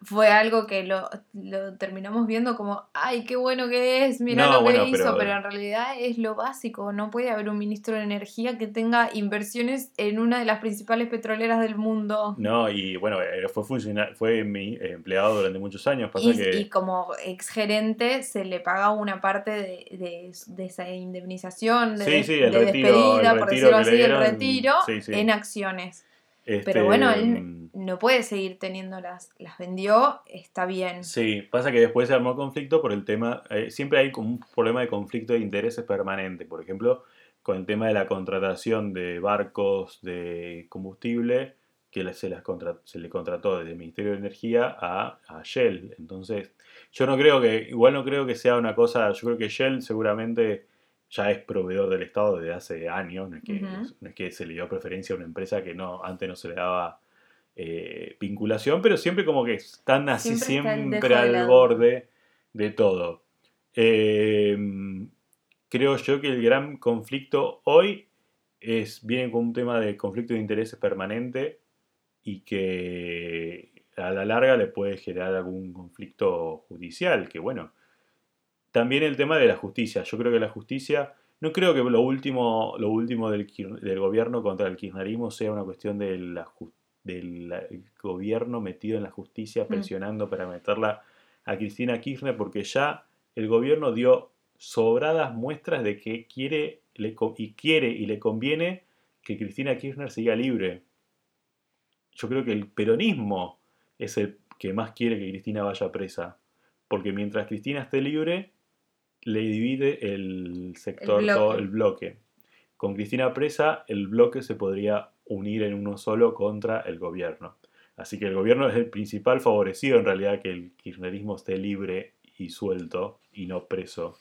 fue algo que lo, lo terminamos viendo como, ay, qué bueno que es, mira No, lo que bueno, hizo, pero- pero... en realidad es lo básico, no puede haber un ministro de Energía que tenga inversiones en una de las principales petroleras del mundo. No, y bueno, eh, fue, funcionar, fue mi eh, empleado durante muchos años. Pasa Y, que, y como exgerente se le paga una parte de, de- de esa indemnización, de, Sí, sí, el de retiro- despedida, el por retiro decirlo así, el retiro sí. en acciones. Este, Pero bueno, él no puede seguir teniéndolas. Las vendió, está bien. Sí, pasa que después se armó conflicto por el tema, eh, siempre hay como un problema de conflicto de intereses permanente, por ejemplo, con el tema de la contratación de barcos de combustible que se, las contra- se le contrató desde el Ministerio de Energía a, a Shell. Entonces, yo no creo que, igual no creo que sea una cosa, yo creo que Shell seguramente ya es proveedor del Estado desde hace años, no es que, no es que se le dio preferencia a una empresa que no antes no se le daba eh, vinculación, pero siempre como que están así Siempre de al borde de todo. Eh, creo yo que el gran conflicto hoy es, viene con un tema de conflicto de intereses permanente y que a la larga le puede generar algún conflicto judicial, que bueno, también el tema de la justicia. Yo creo que la justicia, no creo que lo último, lo último del, gobierno contra el kirchnerismo sea una cuestión de la ju- del gobierno metido en la justicia Mm. presionando para meterla a Cristina Kirchner, porque ya el gobierno dio sobradas muestras de que quiere, le y quiere y le conviene que Cristina Kirchner siga libre. Yo creo que el peronismo es el que más quiere que Cristina vaya presa, porque mientras Cristina esté libre, le divide el sector, El bloque. todo el bloque. Con Cristina presa, el bloque se podría unir en uno solo contra el gobierno. Así que el gobierno es el principal favorecido en realidad que el kirchnerismo esté libre y suelto y no preso.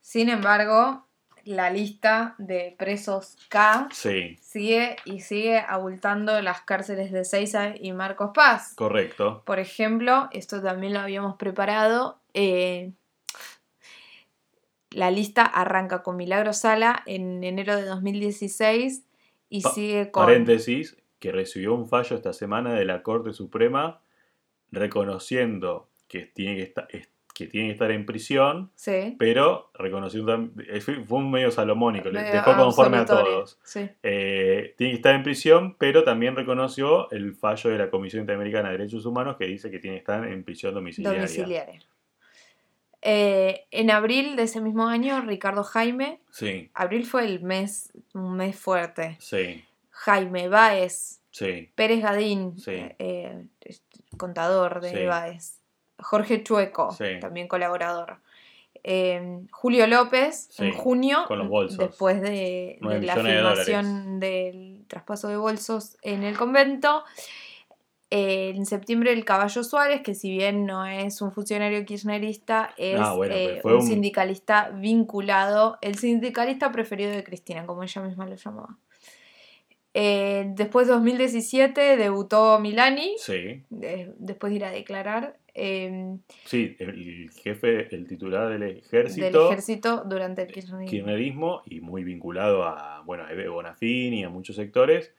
Sin embargo, la lista de presos K Sí, sigue y sigue abultando las cárceles de Seiza y Marcos Paz. correcto. Por ejemplo, esto también lo habíamos preparado. eh, la lista arranca con Milagro Sala en enero de 2016 y Pa- sigue con... Paréntesis, que recibió un fallo esta semana de la Corte Suprema reconociendo que tiene que, esta- es- que tiene que estar en prisión, Sí. pero reconoció tam- eh, fue un medio salomónico, le Medio dejó conforme a todos. Sí. Eh, tiene que estar en prisión, pero también reconoció el fallo de la Comisión Interamericana de Derechos Humanos que dice que tiene que estar en prisión domiciliaria. Domiciliaria. Eh, en abril de ese mismo año, Ricardo Jaime. Sí, Abril fue el mes, un mes fuerte. sí, Jaime Báez, sí, Pérez Gadín, Sí. eh, eh, contador de. Báez. Jorge Chueco, Sí. también colaborador. Eh, Julio López, en junio, con los bolsos. después de, la de filmación del traspaso de bolsos en el convento. Eh, en septiembre el Caballo Suárez, que si bien no es un funcionario kirchnerista, es Ah, bueno, eh, un, un- sindicalista vinculado, el sindicalista preferido de Cristina, como ella misma lo llamaba. Eh, después de 2017 debutó Milani, sí. de- después de ir a declarar eh, Sí, el jefe, el titular del del ejército, ejército durante el kirchnerismo. kirchnerismo y muy vinculado a, bueno, a Bonafini y a muchos sectores,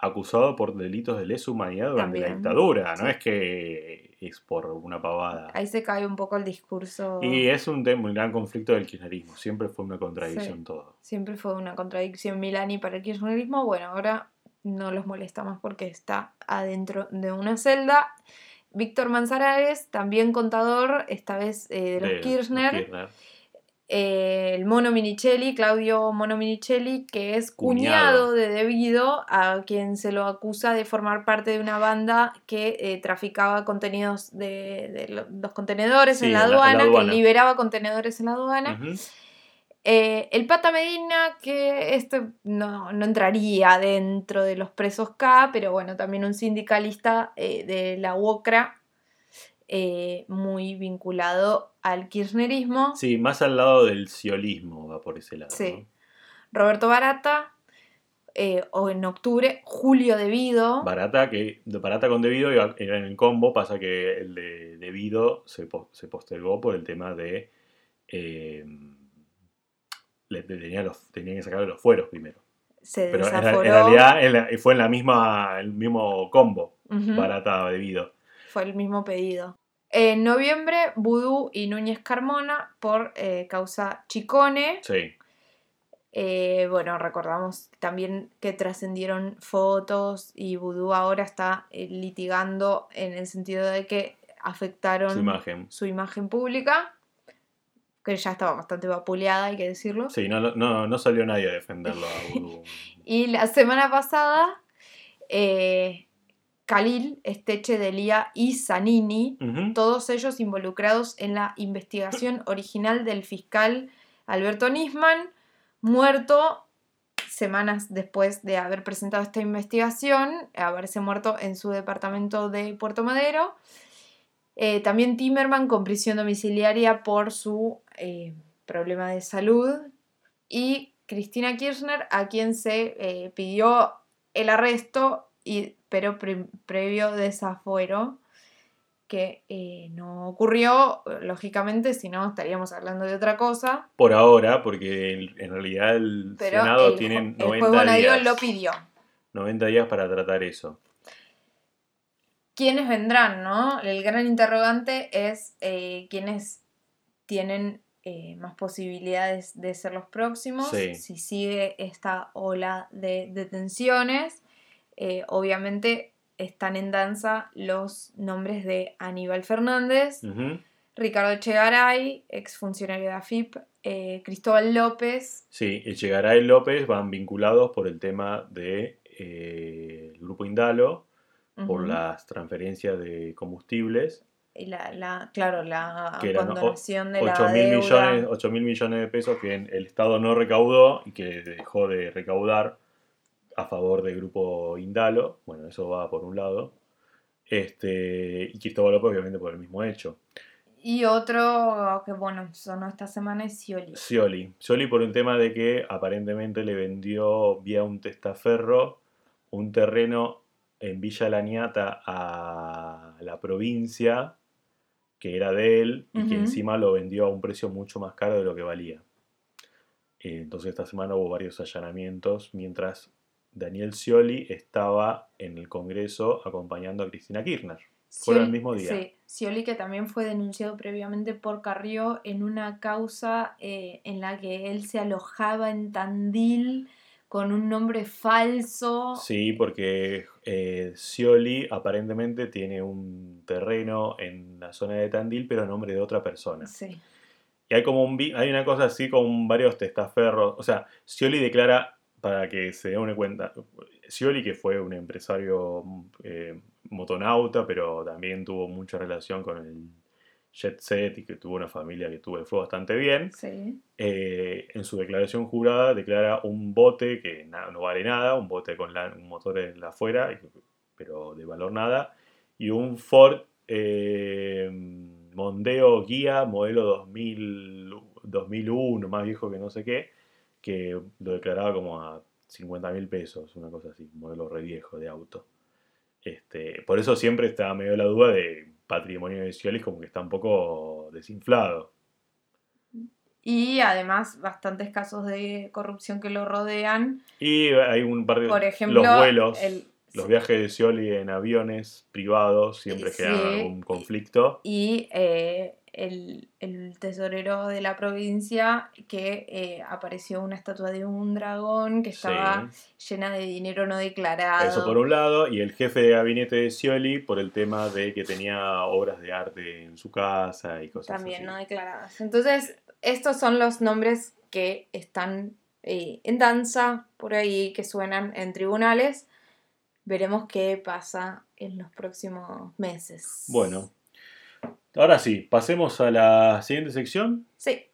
acusado por delitos de lesa humanidad durante la dictadura. No sí. es que es por una pavada. Ahí se cae un poco el discurso. Y es un, tema, un gran conflicto del kirchnerismo. Siempre fue una contradicción Sí. todo. Siempre fue una contradicción Milani para el kirchnerismo. Bueno, ahora no los molesta más porque está adentro de una celda. Víctor Manzanares, también contador, esta vez eh, de los De Kirchner. los Kirchner. Eh, el Mono Minichelli, Claudio Mono Minichelli, que es Cuñado. cuñado de Debido, a quien se lo acusa de formar parte de una banda que eh, traficaba contenidos de, de lo- los contenedores Sí, en la en aduana, que liberaba contenedores en la aduana. Eh, el Pata Medina, que este no, no entraría dentro de los presos K, pero bueno, también un sindicalista de la UOCRA, eh, muy vinculado al kirchnerismo. Sí, más al lado del siolismo va por ese lado. Sí. Roberto Barata, eh, o en octubre, Julio Devido. Barata, que, Barata con Debido iba- era en el combo, pasa que el de Debido se, se postergó por el tema de... eh, le, tenía, los, tenía que sacar los fueros primero. se Pero en, realidad en la- fue en la misma, el mismo combo, Barata Debido. Fue el mismo pedido. En noviembre, Vudú y Núñez Carmona por eh, causa Chicone. Sí, Eh, bueno, recordamos también que trascendieron fotos y Vudú ahora está eh, litigando en el sentido de que afectaron su imagen. su imagen pública, que ya estaba bastante vapuleada, hay que decirlo. Sí, no, no, no salió nadie a defenderlo a Vudú. Y la semana pasada, eh, Khalil, Esteche Delía y Zanini, todos ellos involucrados en la investigación original del fiscal Alberto Nisman, muerto semanas después de haber presentado esta investigación, haberse muerto en su departamento de Puerto Madero. Eh, también Timerman con prisión domiciliaria por su eh, problema de salud. Y Cristina Kirchner, a quien se eh, pidió el arresto, y, pero pre- previo desafuero que eh, no ocurrió, lógicamente, si no estaríamos hablando de otra cosa. Por ahora, porque en, en realidad el Pero Senado el, tiene el 90 juego nadie días, lo pidió. 90 días para tratar eso. ¿Quiénes vendrán, no? El gran interrogante es eh, quiénes tienen eh, más posibilidades de ser los próximos. Sí. Si sigue esta ola de detenciones, eh, obviamente están en danza los nombres de Aníbal Fernández, Ujú. Ricardo Echegaray, exfuncionario de AFIP, eh, Cristóbal López, Sí, Echegaray y López van vinculados por el tema del de, eh, el grupo Indalo, por las transferencias de combustibles, y la, la- claro, la condonación de la 8 mil deuda. millones, 8 mil millones de pesos que el Estado no recaudó y que dejó de recaudar a favor del grupo Indalo. Bueno, eso va por un lado. Este, y Cristóbal López, obviamente, por el mismo hecho. Y otro que, bueno, sonó esta semana es Scioli. Scioli. Scioli por un tema de que aparentemente le vendió vía un testaferro un terreno en Villa Laniata a la provincia que era de él y que encima lo vendió a un precio mucho más caro de lo que valía. Eh, Entonces esta semana hubo varios allanamientos mientras Daniel Scioli estaba en el Congreso acompañando a Cristina Kirchner. Fueron el mismo día. Sí, Scioli que también fue denunciado previamente por Carrió en una causa eh, en la que él se alojaba en Tandil con un nombre falso. Sí, porque eh, Scioli aparentemente tiene un terreno en la zona de Tandil, pero a nombre de otra persona. Sí. Y hay como un hay una cosa así con varios testaferros. O sea, Scioli declara, para que se den una cuenta, Scioli que fue un empresario eh, motonauta, pero también tuvo mucha relación con el jet set y que tuvo una familia que tuvo, fue bastante bien. Sí. eh, en su declaración jurada declara un bote que na- no vale nada, un bote con la- un motor en la afuera, pero de valor nada, y un Ford eh, Mondeo Guía modelo 2000, 2001, más viejo que no sé qué, que lo declaraba como a 50 mil pesos, una cosa así, un modelo re viejo de auto. Este, por eso siempre está medio la duda de patrimonio de Scioli, como que está un poco desinflado. Y además bastantes casos de corrupción que lo rodean. Y hay un par de Por ejemplo, los vuelos, el- los viajes de Scioli en aviones privados siempre Sí. generan algún conflicto. y eh, el, el tesorero de la provincia que eh, apareció una estatua de un dragón que estaba llena de dinero no declarado. Eso por un lado, y el jefe de gabinete de Scioli por el tema de que tenía obras de arte en su casa y cosas también no así. declaradas. Entonces, estos son los nombres que están eh, en danza por ahí, que suenan en tribunales. Veremos qué pasa en los próximos meses. Bueno, ahora sí, pasemos a la siguiente sección. Sí.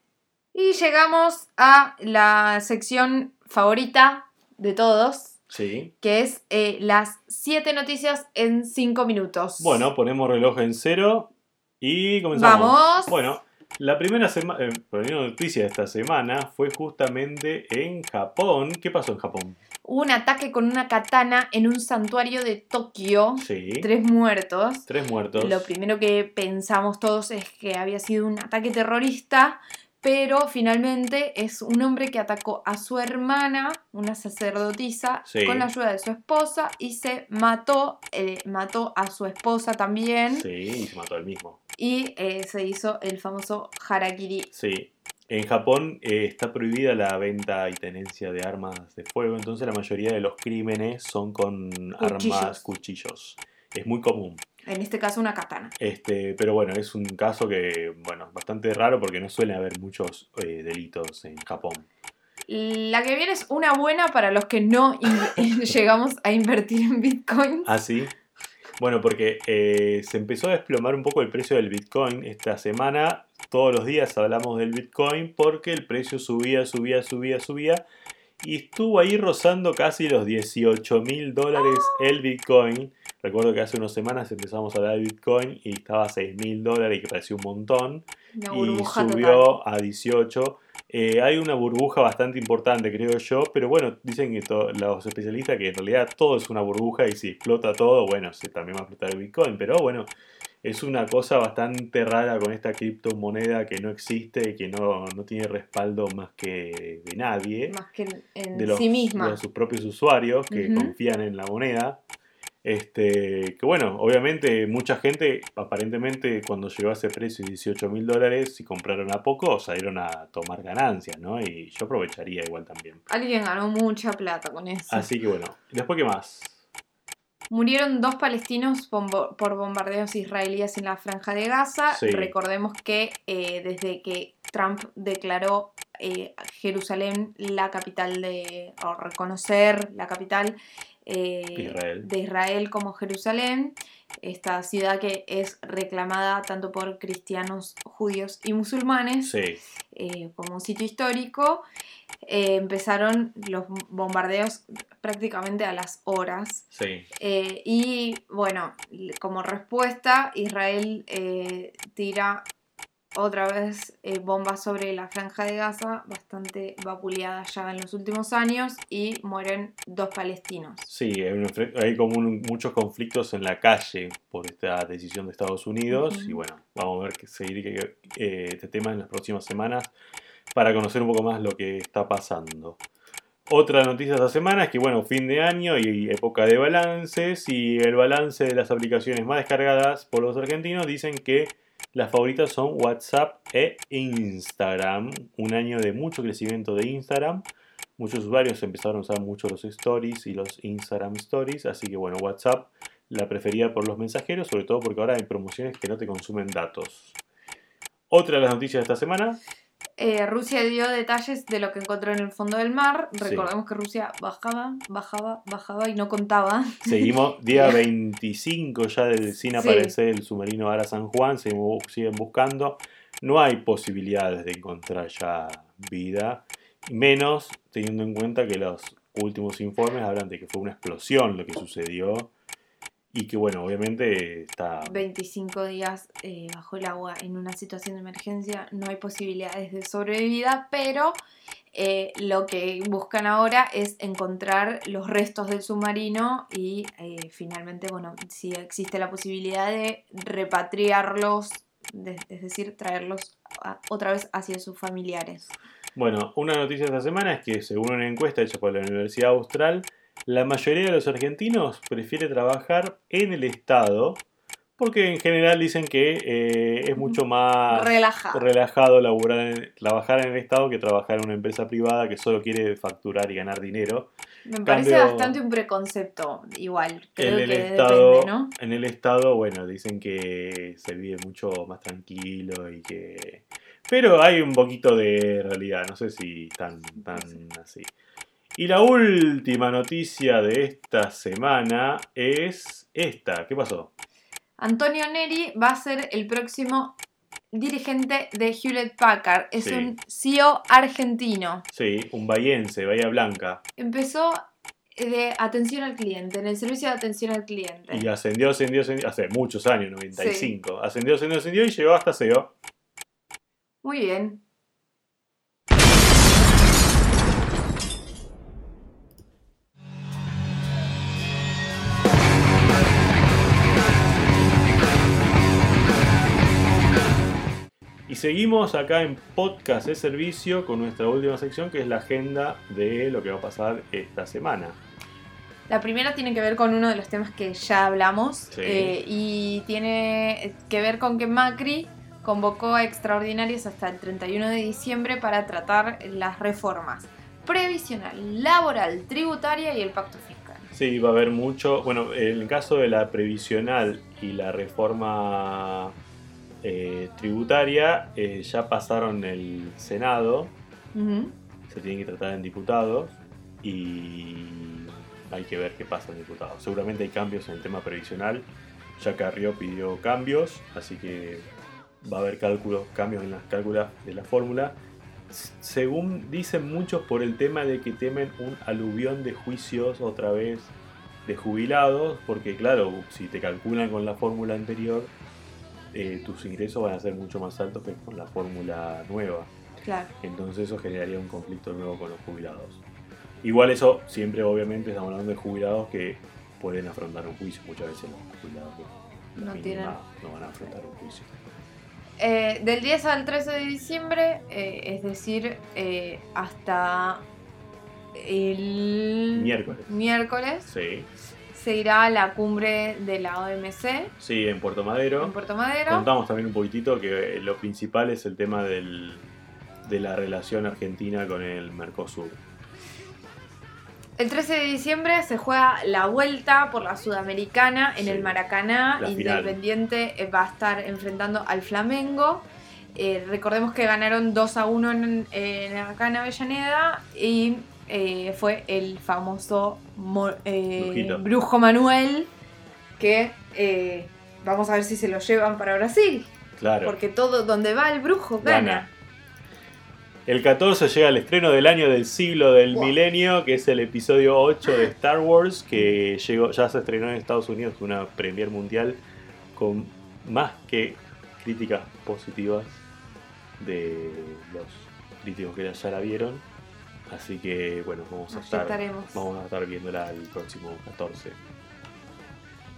Y llegamos a la sección favorita de todos, Sí. que es eh, las 7 noticias en 5 minutos. Bueno, ponemos reloj en cero y comenzamos. Vamos. Bueno, la primera, eh, primera noticia de esta semana fue justamente en Japón. ¿Qué pasó en Japón? Hubo un ataque con una katana en un santuario de Tokio. Sí. Tres muertos. Tres muertos. Lo primero que pensamos todos es que había sido un ataque terrorista, pero finalmente es un hombre que atacó a su hermana, una sacerdotisa, Sí. con la ayuda de su esposa y se mató, eh, mató a su esposa también Sí, y se mató él mismo. y eh, se hizo el famoso harakiri. Sí. En Japón eh, está prohibida la venta y tenencia de armas de fuego, entonces la mayoría de los crímenes son con Cuchillos. armas, cuchillos. Es muy común. En este caso una katana. Este, pero bueno, es un caso que, bueno, bastante raro porque no suele haber muchos eh, delitos en Japón. La que viene es una buena para los que no llegamos a invertir en Bitcoin. Ah, sí. Bueno, porque eh, se empezó a desplomar un poco el precio del Bitcoin esta semana. Todos los días hablamos del Bitcoin porque el precio subía, subía, subía, subía. Y estuvo ahí rozando casi los 18 mil dólares el Bitcoin. Recuerdo que hace unas semanas empezamos a hablar de Bitcoin y estaba a 6 mil dólares y que parecía un montón. Y total. subió a 18. Eh, hay una burbuja bastante importante, creo yo, pero bueno, dicen que los especialistas que en realidad todo es una burbuja y si explota todo, bueno, se, también va a explotar el Bitcoin, pero bueno, es una cosa bastante rara con esta criptomoneda que no existe y que no, no tiene respaldo más que de nadie, Más que en, de los, sí misma. de sus propios usuarios que confían en la moneda. Este, que bueno, obviamente mucha gente, aparentemente cuando llegó a ese precio de 18 mil dólares, si compraron a poco, salieron a tomar ganancias, ¿no? Y yo aprovecharía igual también. Alguien ganó mucha plata con eso. Así que bueno, después qué más. Murieron dos palestinos por bombardeos israelíes en la franja de Gaza. Sí. Recordemos que eh, desde que Trump declaró eh, Jerusalén la capital de, o reconocer la capital eh, Israel. de Israel como Jerusalén, esta ciudad que es reclamada tanto por cristianos, judíos y musulmanes Sí, eh, como sitio histórico, eh, empezaron los bombardeos prácticamente a las horas. sí. Eh, y bueno, como respuesta, Israel eh, tira otra vez eh, bombas sobre la franja de Gaza, bastante vapuleada ya en los últimos años, y mueren dos palestinos. Sí, hay, como un- muchos conflictos en la calle por esta decisión de Estados Unidos y bueno, vamos a ver que seguir eh, este tema en las próximas semanas para conocer un poco más lo que está pasando. Otra noticia de esta semana es que, bueno, fin de año y época de balances y el balance de las aplicaciones más descargadas por los argentinos dicen que las favoritas son WhatsApp e Instagram. Un año de mucho crecimiento de Instagram. Muchos usuarios empezaron a usar mucho los stories y los Instagram stories, así que bueno, WhatsApp la prefería por los mensajeros, sobre todo porque ahora hay promociones que no te consumen datos. Otra de las noticias de esta semana eh, Rusia dio detalles de lo que encontró en el fondo del mar. Recordemos que Rusia bajaba, bajaba, bajaba y no contaba. Seguimos, día 25 ya del, sin aparecer el submarino Ara San Juan, siguen buscando. No hay posibilidades de encontrar ya vida, menos teniendo en cuenta que los últimos informes hablan de que fue una explosión lo que sucedió y que bueno, obviamente está... 25 días eh, bajo el agua en una situación de emergencia, no hay posibilidades de sobrevida, pero eh, lo que buscan ahora es encontrar los restos del submarino y eh, finalmente, bueno, si existe la posibilidad de repatriarlos, es decir, traerlos otra vez hacia sus familiares. Bueno, una noticia de esta semana es que según una encuesta hecha por la Universidad Austral, la mayoría de los argentinos prefiere trabajar en el Estado porque en general dicen que eh, es mucho más relajado, trabajar en el Estado que trabajar en una empresa privada que solo quiere facturar y ganar dinero. Me parece bastante un preconcepto, igual. Creo en el Estado, En el Estado, bueno, dicen que se vive mucho más tranquilo y que... Pero hay un poquito de realidad, no sé si tan, tan así. Y la última noticia de esta semana es esta. ¿Qué pasó? Antonio Neri va a ser el próximo dirigente de Hewlett Packard. Es un CEO argentino. Sí, un bahiense, Bahía Blanca. Empezó de atención al cliente, en el servicio de atención al cliente. Y ascendió, ascendió, ascendió, hace muchos años, 95. Ascendió, ascendió, ascendió y llegó hasta CEO. Muy bien. Seguimos acá en Podcast de Servicio con nuestra última sección que es la agenda de lo que va a pasar esta semana. La primera tiene que ver con uno de los temas que ya hablamos eh, y tiene que ver con que Macri convocó a extraordinarios hasta el 31 de diciembre para tratar las reformas previsional, laboral, tributaria y el pacto fiscal. Sí, va a haber mucho. Bueno, en el caso de la previsional y la reforma eh, tributaria eh, ya pasaron el Senado, se tienen que tratar en diputados y hay que ver qué pasa en diputados. Seguramente hay cambios en el tema previsional, ya Carrió pidió cambios, así que va a haber cálculos, cambios en las cálculas de la fórmula. Según dicen muchos por el tema de que temen un aluvión de juicios otra vez de jubilados, porque claro, si te calculan con la fórmula anterior, eh, tus ingresos van a ser mucho más altos que con la fórmula nueva. Claro. Entonces eso generaría un conflicto nuevo con los jubilados. Igual eso, siempre obviamente estamos hablando de jubilados que pueden afrontar un juicio. Muchas veces los jubilados no, tienen... no van a afrontar un juicio. Eh, del 10 al 13 de diciembre, eh, es decir, hasta el miércoles. Miércoles. Sí se irá a la cumbre de la OMC. Sí, en Puerto Madero. En Puerto Madero. Contamos también un poquitito que lo principal es el tema del, de la relación argentina con el Mercosur. El 13 de diciembre se juega la vuelta por la Sudamericana en el Maracaná. Independiente eh, va a estar enfrentando al Flamengo. Eh, recordemos que ganaron 2 a 1 en, en Maracaná Avellaneda y eh, fue el famoso eh, Brujo Manuel, que eh, vamos a ver si se lo llevan para Brasil. Claro. Porque todo donde va el brujo gana. El 14 llega el estreno del año del siglo del milenio, que es el episodio 8 de Star Wars, que llegó, ya se estrenó en Estados Unidos, una premier mundial con más que críticas positivas de los críticos que ya la vieron. Así que bueno, vamos a, estar, vamos a estar viéndola el próximo 14.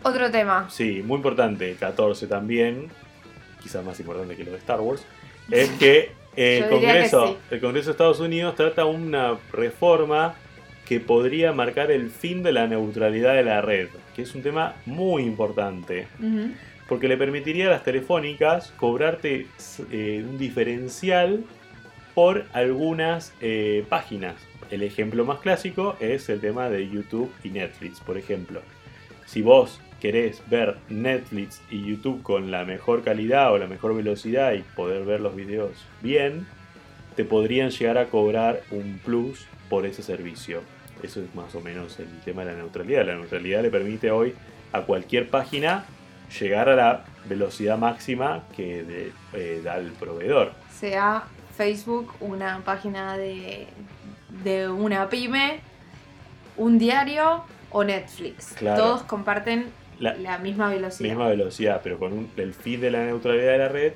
Otro tema. Sí, muy importante, 14 también, quizás más importante que lo de Star Wars, es que el Congreso, el Congreso de Estados Unidos trata una reforma que podría marcar el fin de la neutralidad de la red, que es un tema muy importante, porque le permitiría a las telefónicas cobrarte eh, un diferencial por algunas eh, páginas. El ejemplo más clásico es el tema de YouTube y Netflix, por ejemplo. Si vos querés ver Netflix y YouTube con la mejor calidad o la mejor velocidad y poder ver los videos bien, te podrían llegar a cobrar un plus por ese servicio. Eso es más o menos el tema de la neutralidad. La neutralidad le permite hoy a cualquier página llegar a la velocidad máxima que eh, da el proveedor. Sea Facebook una página de, de una pyme, un diario o Netflix. Claro. Todos comparten La la misma velocidad. misma velocidad, pero con un- el fin de la neutralidad de la red,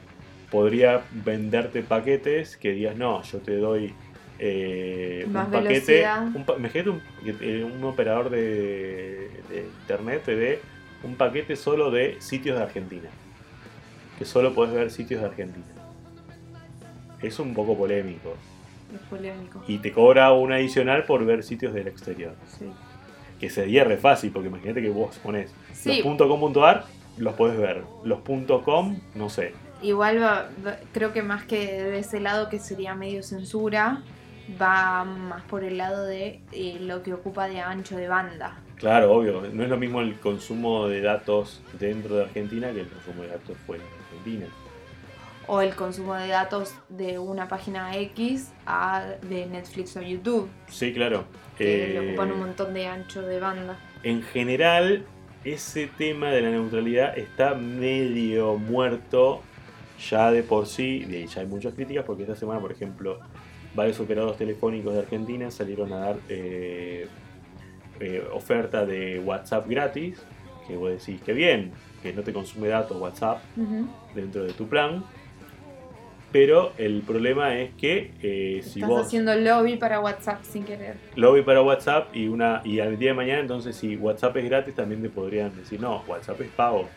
podría venderte paquetes que digas, no, yo te doy eh, Más un paquete, un, imagínate un, eh, un operador de, de internet te dé un paquete solo de sitios de Argentina, que solo podés ver sitios de Argentina. Es un poco polémico. Es polémico. Y te cobra un adicional por ver sitios del exterior. Sí. Que sería re fácil, porque imagínate que vos pones Sí, los .com.ar, los podés ver. Los .com, no sé. igual va- va- creo que más que de ese lado que sería medio censura, va más por el lado de eh, lo que ocupa de ancho de banda. Claro, obvio. No es lo mismo el consumo de datos dentro de Argentina que el consumo de datos fuera de Argentina. O el consumo de datos de una página X a de Netflix o YouTube, Sí, claro. que Eh, le ocupan un montón de ancho de banda. en general, ese tema de la neutralidad está medio muerto ya de por sí. Y ya hay muchas críticas porque esta semana, por ejemplo, varios operadores telefónicos de Argentina salieron a dar eh, eh, oferta de WhatsApp gratis. Que vos decís que bien, que no te consume datos WhatsApp dentro de tu plan. Pero el problema es que eh, si Estás vos haciendo lobby para WhatsApp sin querer. lobby para WhatsApp y una y al día de mañana entonces si WhatsApp es gratis también te podrían decir no WhatsApp es pago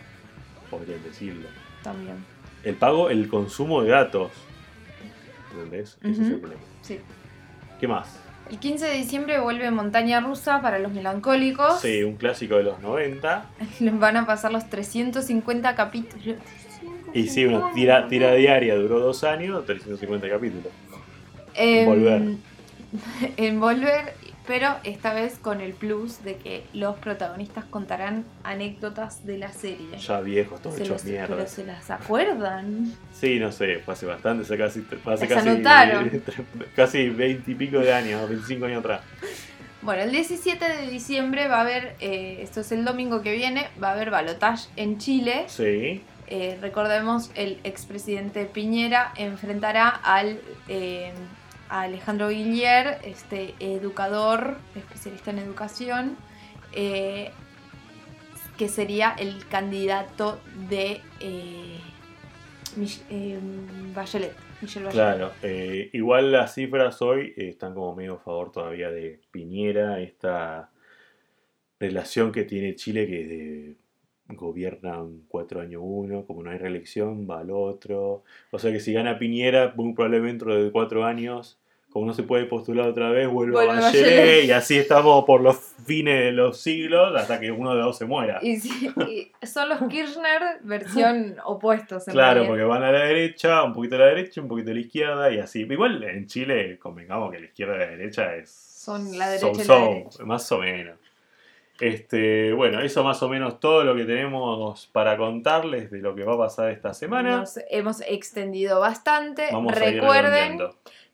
podrían decirlo También. el pago el consumo de datos ¿entendés? ese es el problema Sí. ¿qué más? El 15 de diciembre vuelve Montaña Rusa para los melancólicos. sí un clásico de los 90 Les van a pasar los 350 capítulos. Y sí una tira tira diaria duró dos años 350 capítulos Em, Volver. En Volver, pero esta vez con el plus de que los protagonistas contarán anécdotas de la serie. ya viejos todos hechos los- pero mierda se las acuerdan. sí no sé fue hace bastante hace casi hace casi casi 20 y pico de años 25 años atrás Bueno, el 17 de diciembre va a haber, eh, esto es el domingo que viene, va a haber balotage en Chile. sí Eh, recordemos, el expresidente Piñera enfrentará al eh, Alejandro Guillier, este educador, especialista en educación, eh, que sería el candidato de Mich-. Michelle Bachelet. Claro, igual las cifras hoy están como medio a favor todavía de Piñera, esta relación que tiene Chile que de- gobiernan cuatro años uno, como no hay reelección, va al otro. O sea que si gana Piñera, muy probablemente dentro de cuatro años, como no se puede postular otra vez, vuelve, a Bachelet. Y así estamos por los fines de los siglos hasta que uno de los dos se muera. Y, sí, y son los Kirchner versión opuestos. en Claro, realidad. porque van a la derecha, un poquito a la derecha, un poquito a la izquierda y así. Igual en Chile, convengamos que la izquierda y la derecha es. Son la derecha y la so-so, derecha. Más o menos. Este, bueno, eso más o menos todo lo que tenemos para contarles de lo que va a pasar esta semana. Nos hemos extendido bastante. Vamos a ir Recuerden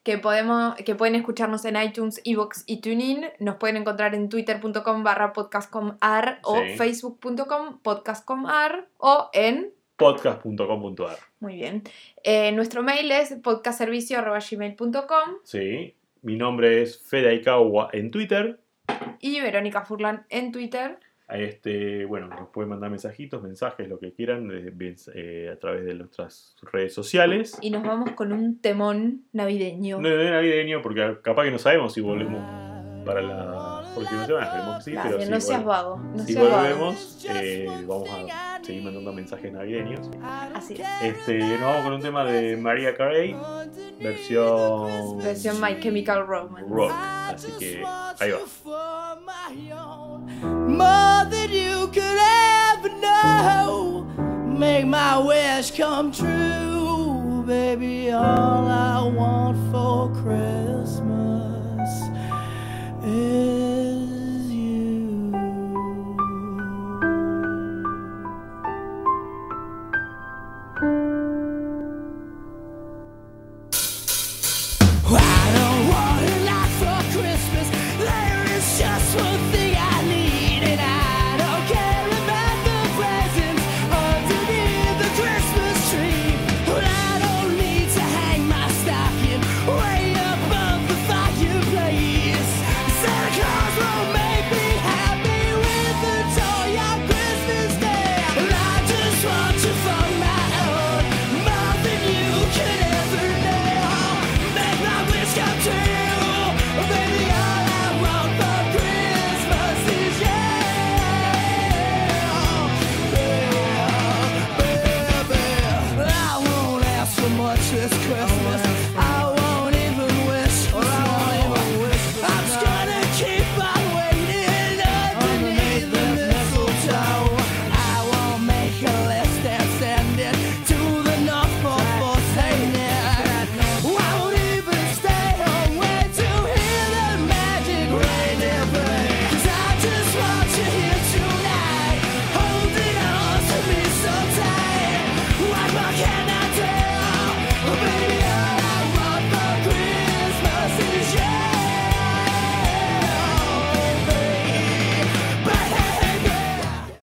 que, podemos, que pueden escucharnos en iTunes, Evox y TuneIn. Nos pueden encontrar en twitter.com barra podcastcomar o Sí. facebook.com podcastcomar o en... Podcast.com.ar. Muy bien. Eh, nuestro mail es podcastservicio.gmail.com Sí. Mi nombre es Fede Aikawa en Twitter. Y Verónica Furlan en Twitter. Este, bueno, nos pueden mandar mensajitos, mensajes, lo que quieran, eh, a través de nuestras redes sociales. Y nos vamos con un temón navideño. No de navideño, porque capaz que no sabemos si volvemos para la próxima semana, esperemos que sí, Dale, pero si, no seas vol- vago. No si seas vago. volvemos, eh, vamos a seguir mandando mensajes navideños. Así es. Este, nos vamos con un tema de Maria Carey, versión Versión My Chemical Romance. rock. Así que ahí va. More than you could ever know. Make my wish come true, baby. All I want for Christmas